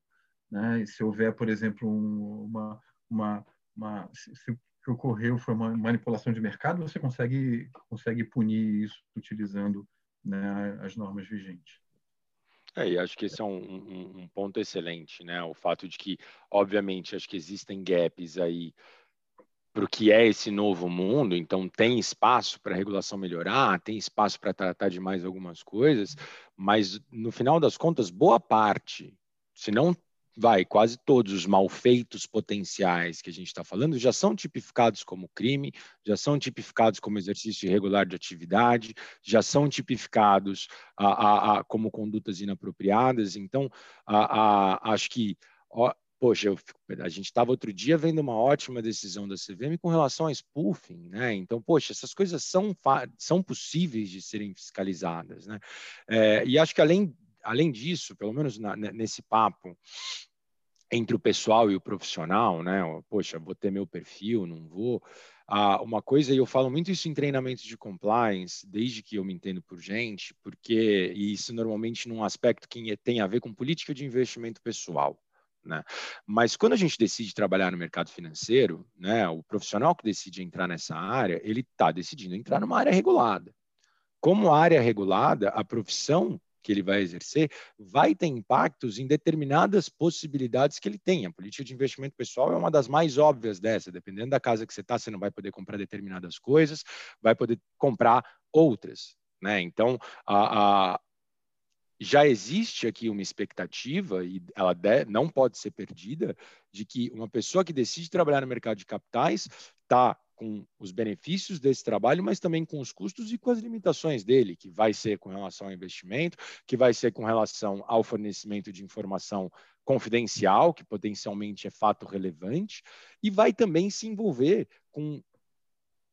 né? Se houver, por exemplo, um, uma uma, uma se, se o que ocorreu foi uma manipulação de mercado, você consegue consegue punir isso utilizando né, as normas vigentes.
É, e acho que esse é um, um, um, ponto excelente, né? O fato de que, obviamente, acho que existem gaps aí para o que é esse novo mundo, então tem espaço para a regulação melhorar, tem espaço para tratar de mais algumas coisas, mas no final das contas, boa parte, se não vai, quase todos os malfeitos potenciais que a gente está falando já são tipificados como crime, já são tipificados como exercício irregular de atividade, já são tipificados a, a, a como condutas inapropriadas. Então, acho que, ó, poxa, eu, a gente estava outro dia vendo uma ótima decisão da CVM com relação a spoofing, né? Então, poxa, essas coisas são, são possíveis de serem fiscalizadas, né? É, e acho que além além disso, pelo menos na, nesse papo entre o pessoal e o profissional, né? Poxa, vou ter meu perfil, não vou. Ah, uma coisa, e eu falo muito isso em treinamentos de compliance, desde que eu me entendo por gente, porque isso normalmente num aspecto que tem a ver com política de investimento pessoal. Né? Mas quando a gente decide trabalhar no mercado financeiro, né, o profissional que decide entrar nessa área, ele está decidindo entrar numa área regulada. Como área regulada, a profissão que ele vai exercer vai ter impactos em determinadas possibilidades que ele tem. A política de investimento pessoal é uma das mais óbvias dessa. Dependendo da casa que você está, você não vai poder comprar determinadas coisas, vai poder comprar outras. Né? Então, a, a já existe aqui uma expectativa, e ela de, não pode ser perdida, de que uma pessoa que decide trabalhar no mercado de capitais está com os benefícios desse trabalho, mas também com os custos e com as limitações dele, que vai ser com relação ao investimento, que vai ser com relação ao fornecimento de informação confidencial, que potencialmente é fato relevante, e vai também se envolver com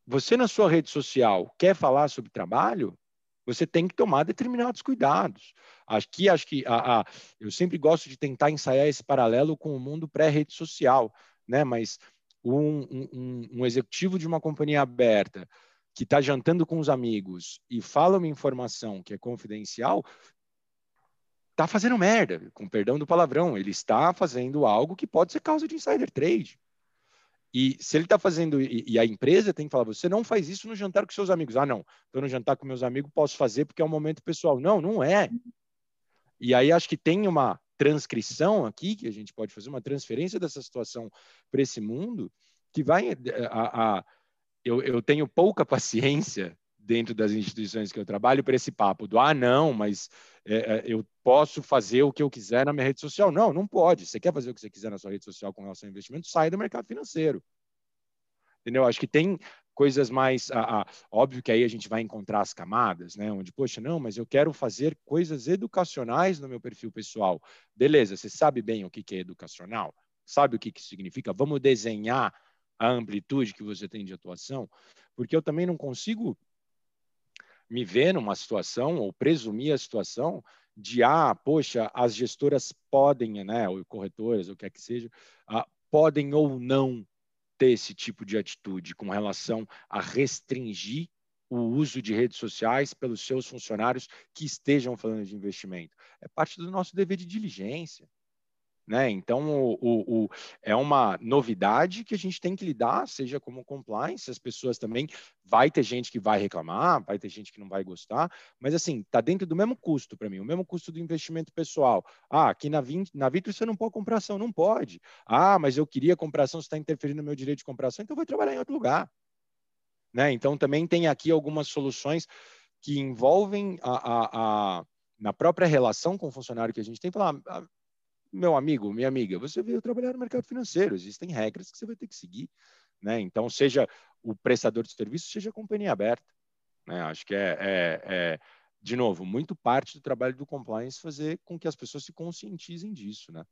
você na sua rede social quer falar sobre trabalho, você tem que tomar determinados cuidados. Aqui acho que a, a, eu sempre gosto de tentar ensaiar esse paralelo com o mundo pré-rede social, né? Mas um, um, um, executivo de uma companhia aberta que está jantando com os amigos e fala uma informação que é confidencial, está fazendo merda, com perdão do palavrão. Ele está fazendo algo que pode ser causa de insider trade. E se ele está fazendo, e, e, a empresa tem que falar, você não faz isso no jantar com seus amigos. Ah, não, estou no jantar com meus amigos, posso fazer porque é um momento pessoal. Não, não é. E aí acho que tem uma transcrição aqui, que a gente pode fazer uma transferência dessa situação para esse mundo, que vai. A, a, eu, eu tenho pouca paciência dentro das instituições que eu trabalho para esse papo do ah, não, mas é, eu posso fazer o que eu quiser na minha rede social. Não, não pode. Você quer fazer o que você quiser na sua rede social com relação ao investimento, sai do mercado financeiro. Entendeu? Acho que tem coisas mais. Ah, ah, óbvio que aí a gente vai encontrar as camadas, né? Onde, poxa, não, mas eu quero fazer coisas educacionais no meu perfil pessoal. Beleza, você sabe bem o que, que é educacional? Sabe o que, que significa? Vamos desenhar a amplitude que você tem de atuação, porque eu também não consigo me ver numa situação ou presumir a situação de ah, poxa, as gestoras podem, né, ou corretoras, ou o que é que seja, ah, podem ou não ter esse tipo de atitude com relação a restringir o uso de redes sociais pelos seus funcionários que estejam falando de investimento. É parte do nosso dever de diligência. Né? Então, o, o, o, é uma novidade que a gente tem que lidar, seja como compliance, as pessoas também, vai ter gente que vai reclamar, vai ter gente que não vai gostar, mas assim, está dentro do mesmo custo para mim, o mesmo custo do investimento pessoal. Ah, aqui na, na Vitro você não pode comprar ação, não pode. Ah, mas eu queria comprar ação, você está interferindo no meu direito de compração, então eu vou trabalhar em outro lugar. Né? Então, também tem aqui algumas soluções que envolvem a, a, a na própria relação com o funcionário que a gente tem, falar, ah, meu amigo, minha amiga, você veio trabalhar no mercado financeiro, existem regras que você vai ter que seguir, né? Então, seja o prestador de serviço, seja a companhia aberta, né? Acho que é, é, é, de novo, muito parte do trabalho do compliance fazer com que as pessoas se conscientizem disso, né?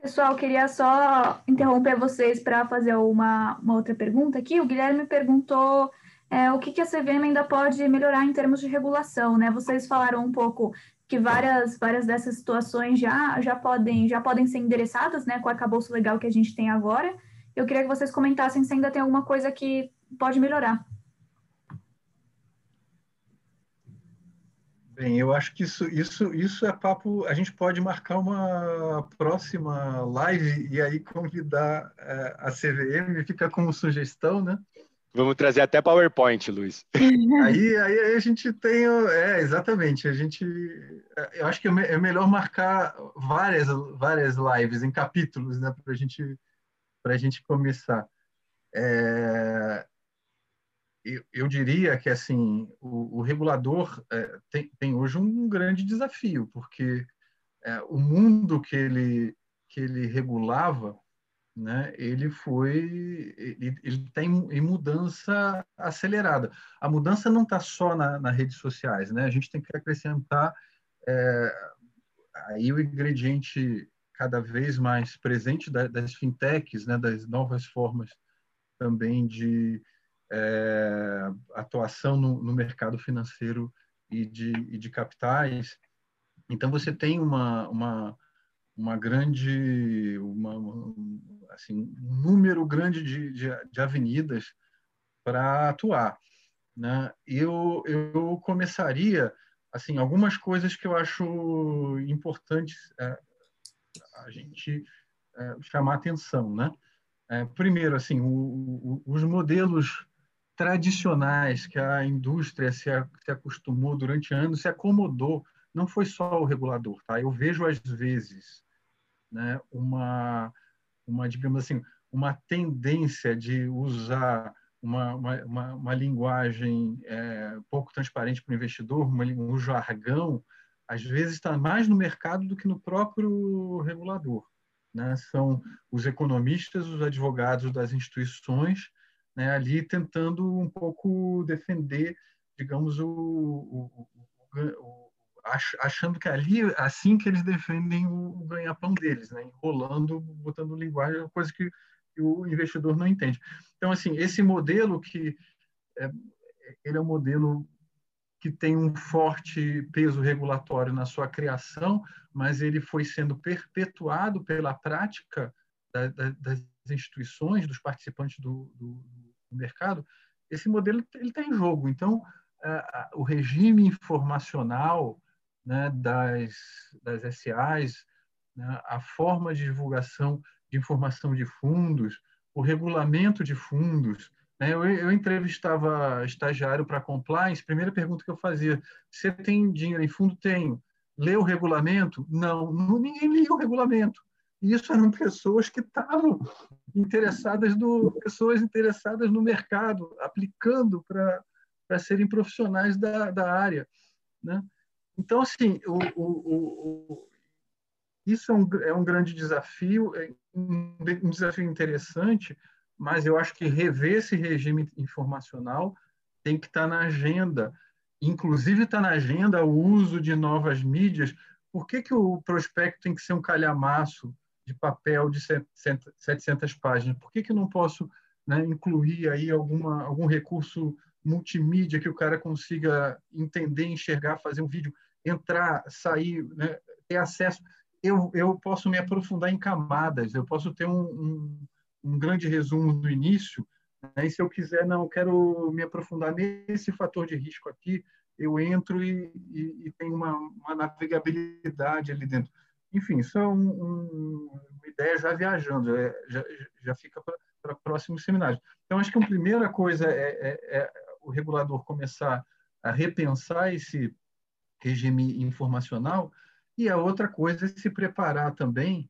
Pessoal, queria só interromper vocês para fazer uma, uma, outra pergunta aqui. O Guilherme perguntou é, o que, que a CVM ainda pode melhorar em termos de regulação, né? Vocês falaram um pouco que várias, várias dessas situações já, já, podem, já podem ser endereçadas né, com o arcabouço legal que a gente tem agora. Eu queria que vocês comentassem se ainda tem alguma coisa que pode melhorar.
Bem, eu acho que isso, isso, isso é papo. A gente pode marcar uma próxima live e aí convidar é, a CVM, fica como sugestão, né?
Vamos trazer até PowerPoint, Luiz.
Aí, aí a gente tem. É, exatamente. A gente. Eu acho que é, é melhor marcar várias, várias lives em capítulos, né? Para gente, a gente começar. É, eu, eu, diria que assim o, o regulador é, tem, tem, hoje um grande desafio, porque é, o mundo que ele, que ele regulava né, ele foi, ele está em, mudança acelerada. A mudança não está só na, nas redes sociais, né? A gente tem que acrescentar é, aí o ingrediente cada vez mais presente das, das fintechs, né, das novas formas também de é, atuação no, no, mercado financeiro e de, e de capitais. Então você tem uma, uma uma grande, uma, assim, um número grande de, de, de avenidas para atuar. Né? Eu, eu começaria, assim, algumas coisas que eu acho importantes é, a gente é, chamar atenção, né? É, primeiro, assim, o, o, os modelos tradicionais que a indústria se, se acostumou durante anos, se acomodou, não foi só o regulador, tá? Eu vejo às vezes né, uma, uma, digamos assim, uma tendência de usar uma, uma, uma, linguagem é, pouco transparente para o investidor, uma, um jargão, às vezes está mais no mercado do que no próprio regulador. Né? São os economistas, os advogados das instituições, né, ali tentando um pouco defender, digamos, o, o, o, achando que ali assim que eles defendem o ganha-pão deles, né? enrolando, botando linguagem, coisa que, que, o investidor não entende. Então, assim, esse modelo que é, ele é um modelo que tem um forte peso regulatório na sua criação, mas ele foi sendo perpetuado pela prática da, da, das instituições, dos participantes do, do, do mercado, esse modelo ele está em jogo. Então, o regime informacional né, das, das SAs, né, a forma de divulgação de informação de fundos, o regulamento de fundos. Né? Eu, eu entrevistava estagiário para compliance, primeira pergunta que eu fazia, você tem dinheiro em fundo? Tenho. Lê o regulamento? Não, ninguém lia o regulamento. E isso eram pessoas que estavam interessadas no pessoas interessadas no mercado, aplicando para serem profissionais da, da área, né? Então, assim, o, o, o, isso é um, é um grande desafio, é um, um desafio interessante, mas eu acho que rever esse regime informacional tem que estar na agenda. Inclusive está na agenda o uso de novas mídias. Por que, que o prospecto tem que ser um calhamaço de papel de 700 páginas? Por que, que não posso né, incluir aí alguma, algum recurso multimídia que o cara consiga entender, enxergar, fazer um vídeo, entrar, sair, né, ter acesso? eu, eu posso me aprofundar em camadas, eu posso ter um, um, um grande resumo no início, né? e se eu quiser, não, eu quero me aprofundar nesse fator de risco aqui, eu entro e, e, e tenho uma, uma, navegabilidade ali dentro. Enfim, isso é um, uma ideia já viajando, é, já, já fica para próximos seminários. Então, acho que a primeira coisa é, é, é o regulador começar a repensar esse regime informacional, e a outra coisa é se preparar também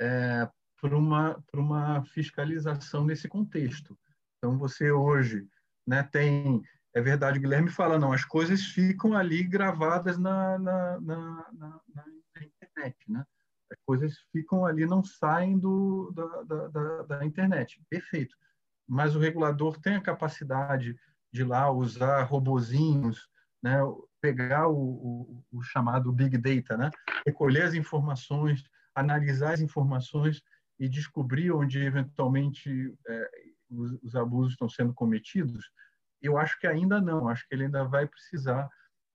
é, para uma, uma fiscalização nesse contexto. Então, você hoje né, tem. É verdade, o Guilherme fala, não, as coisas ficam ali gravadas na, na, na, na, na internet. Né? As coisas ficam ali, não saem do, da, da, da internet. Perfeito. Mas o regulador tem a capacidade de lá usar robozinhos, né, pegar o, o, o, chamado Big Data, né, recolher as informações, analisar as informações e descobrir onde eventualmente é, os, os, abusos estão sendo cometidos, eu acho que ainda não, acho que ele ainda vai precisar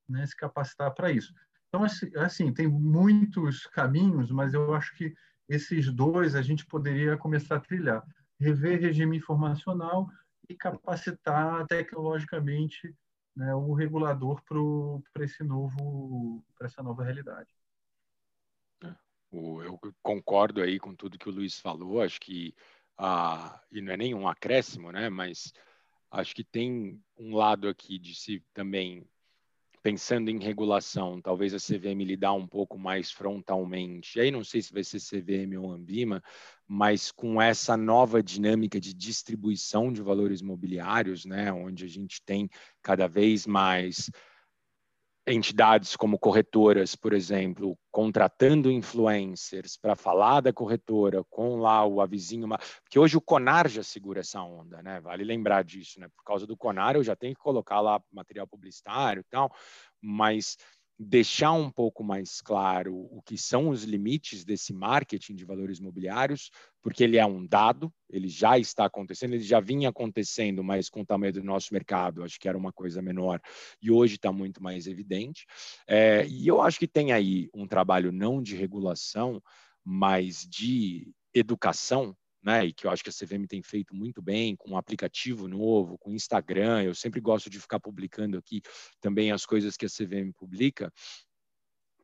né, se capacitar para isso. Então, assim, assim, tem muitos caminhos, mas eu acho que esses dois a gente poderia começar a trilhar. Rever regime informacional e capacitar tecnologicamente né, o regulador para esse novo para essa nova realidade.
Eu concordo aí com tudo que o Luiz falou. Acho que ah, e não é nenhum acréscimo, né? Mas acho que tem um lado aqui de se também pensando em regulação, talvez a CVM lidar um pouco mais frontalmente. Aí não sei se vai ser CVM ou Ambima, mas com essa nova dinâmica de distribuição de valores mobiliários, né, onde a gente tem cada vez mais entidades como corretoras, por exemplo, contratando influencers para falar da corretora com lá o avizinho, porque hoje o Conar já segura essa onda, né? Vale lembrar disso, né? Por causa do Conar eu já tenho que colocar lá material publicitário e tal, mas deixar um pouco mais claro o que são os limites desse marketing de valores imobiliários, porque ele é um dado, ele já está acontecendo, ele já vinha acontecendo, mas com o tamanho do nosso mercado, acho que era uma coisa menor e hoje está muito mais evidente. É, e eu acho que tem aí um trabalho não de regulação, mas de educação né, e que eu acho que a CVM tem feito muito bem, com um aplicativo novo, com Instagram. Eu sempre gosto de ficar publicando aqui também as coisas que a CVM publica,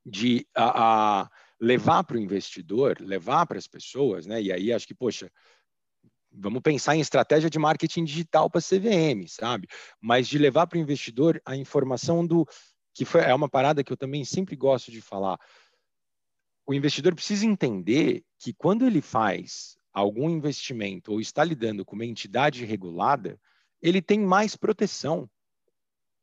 de a, a levar para o investidor, levar para as pessoas, né? E aí acho que, poxa, vamos pensar em estratégia de marketing digital para a CVM, sabe? Mas de levar para o investidor a informação do que foi, é uma parada que eu também sempre gosto de falar. O investidor precisa entender que quando ele faz algum investimento ou está lidando com uma entidade regulada, ele tem mais proteção.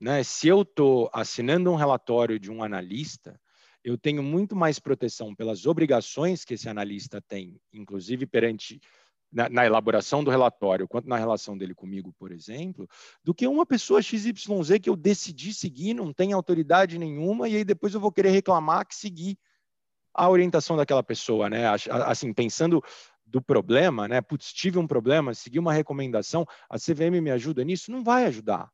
Né? Se eu estou assinando um relatório de um analista, eu tenho muito mais proteção pelas obrigações que esse analista tem, inclusive perante na, na, elaboração do relatório, quanto na relação dele comigo, por exemplo, do que uma pessoa XYZ que eu decidi seguir, não tem autoridade nenhuma, e aí depois eu vou querer reclamar que segui a orientação daquela pessoa, né? Assim, pensando do problema, né? Putz, tive um problema, segui uma recomendação, a CVM me ajuda nisso? Não vai ajudar.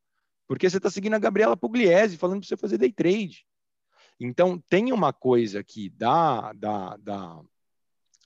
Porque você está seguindo a Gabriela Pugliese falando para você fazer day trade. Então, tem uma coisa que dá,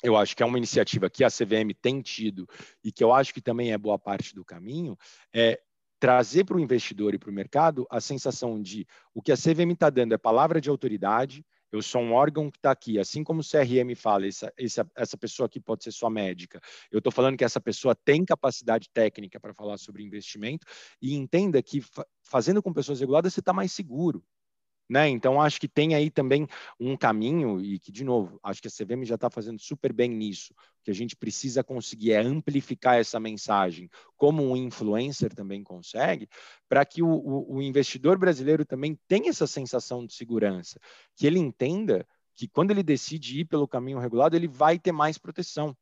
eu acho que é uma iniciativa que a CVM tem tido e que eu acho que também é boa parte do caminho, é trazer para o investidor e para o mercado a sensação de o que a CVM está dando é palavra de autoridade, eu sou um órgão que está aqui, assim como o CRM fala, essa, essa, essa pessoa aqui pode ser sua médica. Eu estou falando que essa pessoa tem capacidade técnica para falar sobre investimento e entenda que fazendo com pessoas reguladas você está mais seguro. Né? Então, acho que tem aí também um caminho, e que, de novo, acho que a CVM já está fazendo super bem nisso. O que a gente precisa conseguir é amplificar essa mensagem, como um influencer também consegue, para que o, o, o investidor brasileiro também tenha essa sensação de segurança, que ele entenda que quando ele decide ir pelo caminho regulado, ele vai ter mais proteção.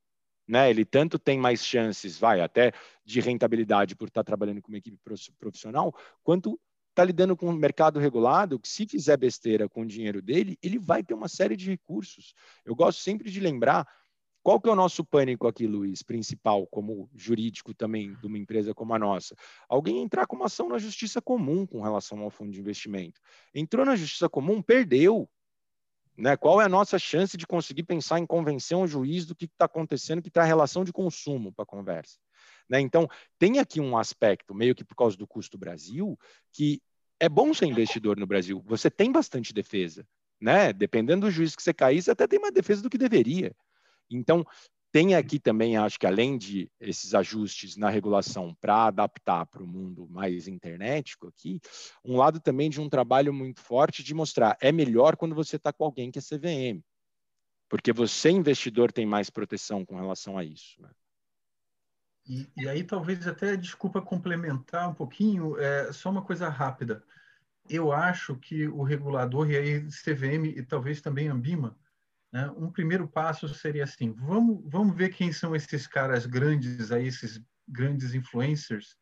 Né? Ele tanto tem mais chances, vai, até de rentabilidade por estar trabalhando com uma equipe profissional, quanto está lidando com um mercado regulado, que se fizer besteira com o dinheiro dele, ele vai ter uma série de recursos. Eu gosto sempre de lembrar qual que é o nosso pânico aqui, Luiz, principal, como jurídico também de uma empresa como a nossa? Alguém entrar com uma ação na justiça comum com relação ao fundo de investimento. Entrou na justiça comum, perdeu. Né? Qual é a nossa chance de conseguir pensar em convencer um juiz do que está acontecendo, que traz relação de consumo para a conversa? Né? Então, tem aqui um aspecto, meio que por causa do custo Brasil, que é bom ser investidor no Brasil. Você tem bastante defesa, né? Dependendo do juiz que você cair, você até tem mais defesa do que deveria. Então, tem aqui também, acho que além de esses ajustes na regulação para adaptar para o mundo mais internetico aqui, um lado também de um trabalho muito forte de mostrar é melhor quando você está com alguém que é CVM, porque você, investidor, tem mais proteção com relação a isso. Né?
E, e, aí, talvez até, desculpa complementar um pouquinho, é, só uma coisa rápida. Eu acho que o regulador, e aí CVM e talvez também Ambima, né, um primeiro passo seria assim: vamos, vamos ver quem são esses caras grandes, aí, esses grandes influencers.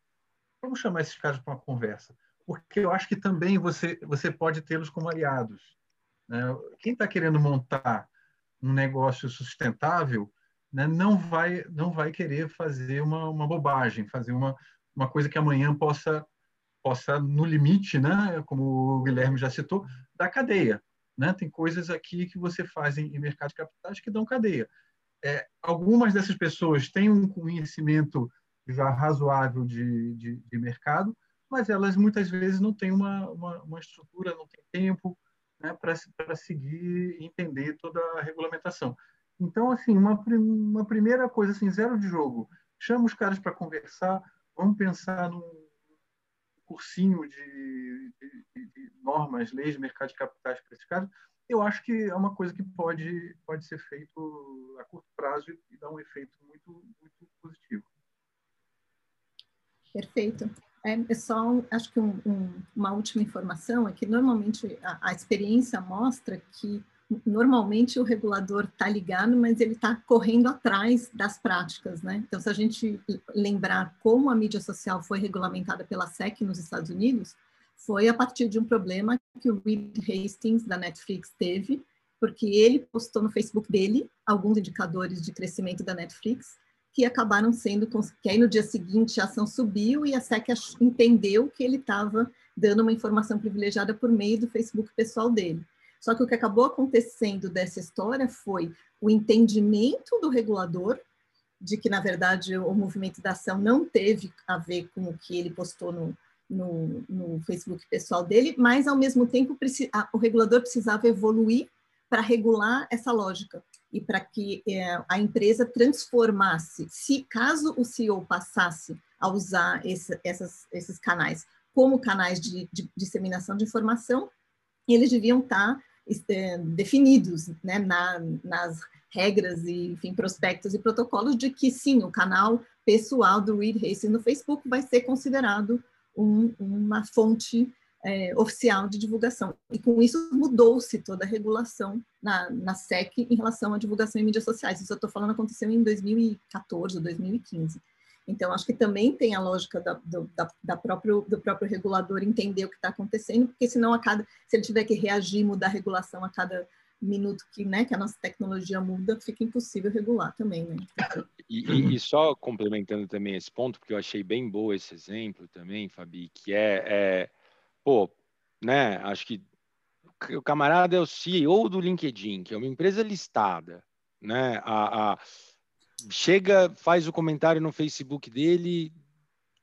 Vamos chamar esses caras para uma conversa. Porque eu acho que também você, você pode tê-los como aliados. Né? Quem está querendo montar um negócio sustentável né, não vai não vai querer fazer uma, uma bobagem, fazer uma, uma coisa que amanhã possa possa no limite, né, como o Guilherme já citou, da cadeia. Né? Tem coisas aqui que você faz em, em mercado de capitais que dão cadeia. É, algumas dessas pessoas têm um conhecimento já razoável de, de, de mercado, mas elas muitas vezes não têm uma, uma, uma estrutura, não têm tempo né, para seguir e entender toda a regulamentação. Então, assim, uma, uma primeira coisa, assim, zero de jogo. Chama os caras para conversar, vamos pensar num cursinho de, de, de, normas, leis de mercado de capitais para esses caras. Eu acho que é uma coisa que pode, pode ser feito a curto prazo e, dar um efeito muito, muito positivo.
Perfeito. É, só, acho que um, um, uma última informação é que normalmente a, a experiência mostra que normalmente o regulador está ligado, mas ele está correndo atrás das práticas, né? Então, se a gente lembrar como a mídia social foi regulamentada pela SEC nos Estados Unidos, foi a partir de um problema que o Reed Hastings da Netflix teve, porque ele postou no Facebook dele alguns indicadores de crescimento da Netflix que acabaram sendo que aí no dia seguinte a ação subiu e a SEC entendeu que ele estava dando uma informação privilegiada por meio do Facebook pessoal dele. Só que o que acabou acontecendo dessa história foi o entendimento do regulador de que, na verdade, o movimento da ação não teve a ver com o que ele postou no, no, no Facebook pessoal dele, mas, ao mesmo tempo, o regulador precisava evoluir para regular essa lógica e para que é, a empresa transformasse, se caso o CEO passasse a usar esse, essas, esses canais como canais de, de disseminação de informação, eles deviam estar é, definidos né, na, nas regras e enfim, prospectos e protocolos de que sim, o canal pessoal do Reed Hastings no Facebook vai ser considerado um, uma fonte é, oficial de divulgação. E com isso mudou-se toda a regulação na, na SEC em relação à divulgação em mídias sociais. Isso eu estou falando aconteceu em 2014 ou 2015. Então, acho que também tem a lógica da, do, da, da próprio, do próprio regulador entender o que está acontecendo, porque senão, a cada, se ele tiver que reagir, mudar a regulação a cada minuto que, né, que a nossa tecnologia muda, fica impossível regular também, né?
E, e, só complementando também esse ponto, porque eu achei bem boa esse exemplo também, Fabi, que é, é pô, né, acho que o camarada é o CEO do LinkedIn, que é uma empresa listada, né, a, a chega, faz o comentário no Facebook dele,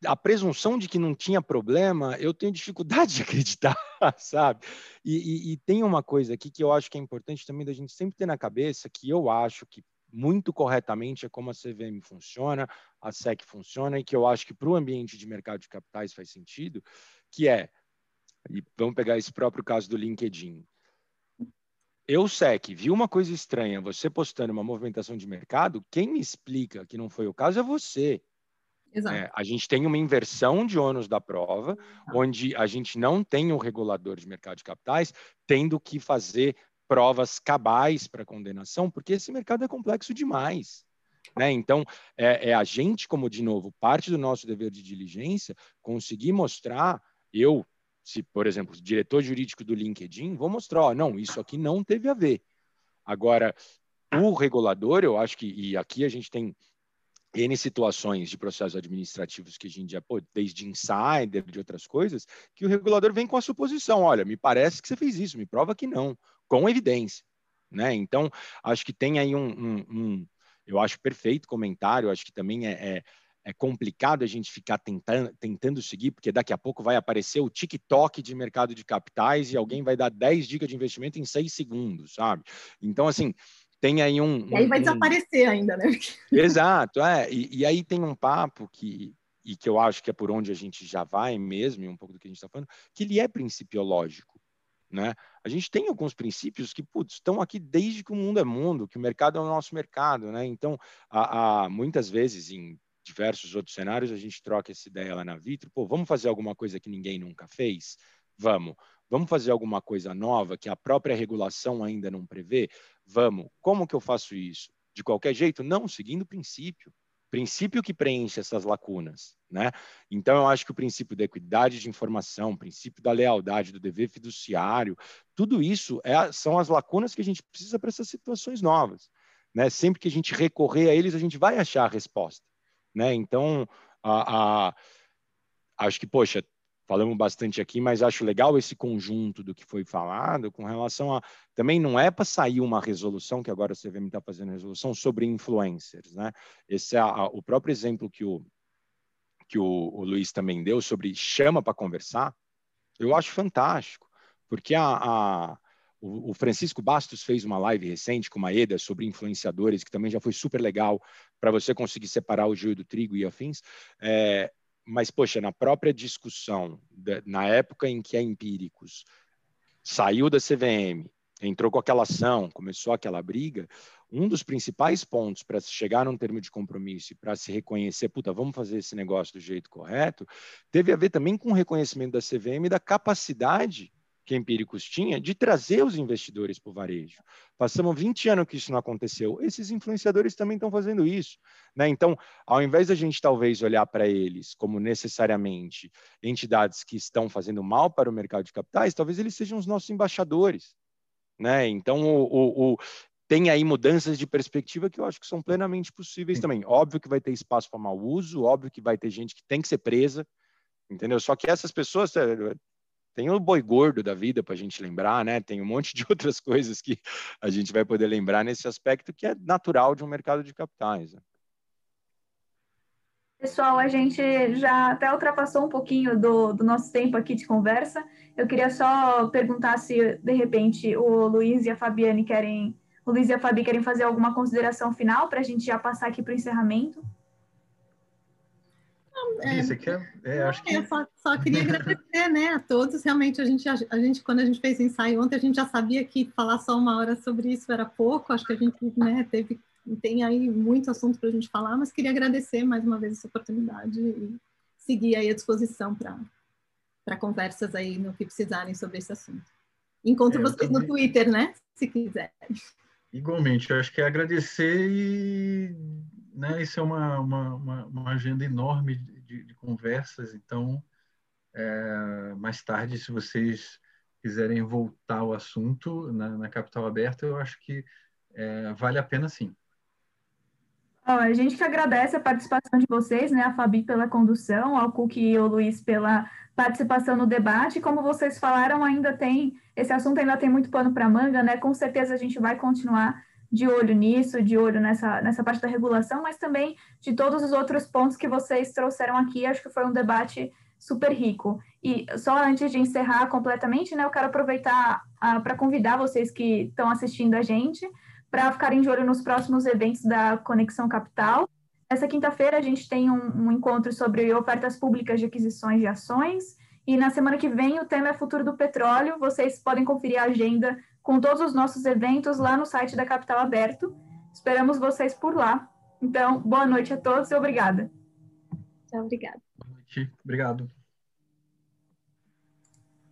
a presunção de que não tinha problema, eu tenho dificuldade de acreditar, sabe? E, e, e, tem uma coisa aqui que eu acho que é importante também da gente sempre ter na cabeça, que eu acho que muito corretamente é como a CVM funciona, a SEC funciona, e que eu acho que para o ambiente de mercado de capitais faz sentido, que é, e vamos pegar esse próprio caso do LinkedIn. Eu, SEC, vi uma coisa estranha, você postando uma movimentação de mercado, quem me explica que não foi o caso é você. É, a gente tem uma inversão de ônus da prova, ah. onde a gente não tem um regulador de mercado de capitais tendo que fazer provas cabais para condenação, porque esse mercado é complexo demais. Né? Então, é, é, a gente, como, de novo, parte do nosso dever de diligência, conseguir mostrar, eu, se, por exemplo, diretor jurídico do LinkedIn, vou mostrar, ó, não, isso aqui não teve a ver. Agora, o regulador, eu acho que, e aqui a gente tem N situações de processos administrativos que a gente já, pô, desde insider, de outras coisas, que o regulador vem com a suposição, olha, me parece que você fez isso, me prova que não, com evidência, né? Então, acho que tem aí um, um, um eu acho perfeito comentário, acho que também é, é, é, complicado a gente ficar tentando, tentando seguir, porque daqui a pouco vai aparecer o TikTok de mercado de capitais e alguém vai dar 10 dicas de investimento em 6 segundos, sabe? Então, assim, tem aí um.
E aí vai um... desaparecer ainda, né?
Exato, é. E, e, aí tem um papo que, e que eu acho que é por onde a gente já vai mesmo, e um pouco do que a gente está falando, que ele é principiológico. Né? A gente tem alguns princípios que putz, estão aqui desde que o mundo é mundo, que o mercado é o nosso mercado. Né? Então, há, há muitas vezes em diversos outros cenários, a gente troca essa ideia lá na Vitro, pô, vamos fazer alguma coisa que ninguém nunca fez? Vamos. Vamos fazer alguma coisa nova que a própria regulação ainda não prevê? Vamos. Como que eu faço isso? De qualquer jeito? Não, seguindo o princípio. Princípio que preenche essas lacunas, né? Então, eu acho que o princípio da equidade de informação, o princípio da lealdade, do dever fiduciário, tudo isso é, são as lacunas que a gente precisa para essas situações novas, né? Sempre que a gente recorrer a eles, a gente vai achar a resposta, né? Então, a, a acho que, poxa, falamos bastante aqui, mas acho legal esse conjunto do que foi falado com relação a. Também não é para sair uma resolução, que agora a CVM está fazendo resolução, sobre influencers. Né? Esse é a, o próprio exemplo que o, que o, o Luiz também deu sobre chama para conversar, eu acho fantástico, porque a, a o Francisco Bastos fez uma live recente com uma EDA sobre influenciadores, que também já foi super legal para você conseguir separar o joio do trigo e afins. É, mas, poxa, na própria discussão, na época em que a Empíricos saiu da CVM, entrou com aquela ação, começou aquela briga, um dos principais pontos para se chegar num termo de compromisso e para se reconhecer, puta, vamos fazer esse negócio do jeito correto, teve a ver também com o reconhecimento da CVM da capacidade que a Empíricos tinha de trazer os investidores para o varejo. Passamos 20 anos que isso não aconteceu. Esses influenciadores também estão fazendo isso. Né? Então, ao invés da gente talvez olhar para eles como necessariamente entidades que estão fazendo mal para o mercado de capitais, talvez eles sejam os nossos embaixadores. Né? Então, o, o, o tem aí mudanças de perspectiva que eu acho que são plenamente possíveis também. Óbvio que vai ter espaço para mau uso, óbvio que vai ter gente que tem que ser presa, entendeu? Só que essas pessoas, eh, tem o boi gordo da vida para a gente lembrar, né? Tem um monte de outras coisas que a gente vai poder lembrar nesse aspecto que é natural de um mercado de capitais. Né?
Pessoal, a gente já até ultrapassou um pouquinho do, do, nosso tempo aqui de conversa. Eu queria só perguntar se, de repente, o Luiz e a Fabiane querem, o Luiz e a Fabi querem fazer alguma consideração final para a gente já passar aqui para o encerramento.
É, você quer? É, acho que... Eu só, só queria agradecer né, a todos. Realmente, a gente, a, gente, quando a gente fez o ensaio ontem, a gente já sabia que falar só uma hora sobre isso era pouco. Acho que a gente né, teve, tem aí muito assunto para a gente falar, mas queria agradecer mais uma vez essa oportunidade e seguir aí à disposição para conversas aí no que precisarem sobre esse assunto. Encontro é, vocês também... no Twitter, né? Se quiserem.
Igualmente, eu acho que é agradecer e né, isso é uma, uma, uma agenda enorme de, de conversas, então, é, mais tarde, se vocês quiserem voltar ao assunto na, na Capital Aberta, eu acho que é, vale a pena sim.
a gente que agradece a participação de vocês, né? A Fabi pela condução, ao Cook e ao Luiz pela participação no debate. Como vocês falaram, ainda tem esse assunto ainda tem muito pano para manga, né? Com certeza a gente vai continuar de olho nisso, de olho nessa, nessa parte da regulação, mas também de todos os outros pontos que vocês trouxeram aqui. Acho que foi um debate super rico. E só antes de encerrar completamente, né, eu quero aproveitar ah, para convidar vocês que estão assistindo a gente para ficarem de olho nos próximos eventos da Conexão Capital. Essa quinta-feira a gente tem um, um encontro sobre ofertas públicas de aquisições de ações. E na semana que vem o tema é futuro do petróleo. Vocês podem conferir a agenda com todos os nossos eventos lá no site da Capital Aberto. Esperamos vocês por lá. Então, boa noite a todos e obrigada.
Tchau, obrigada.
Boa noite, obrigado.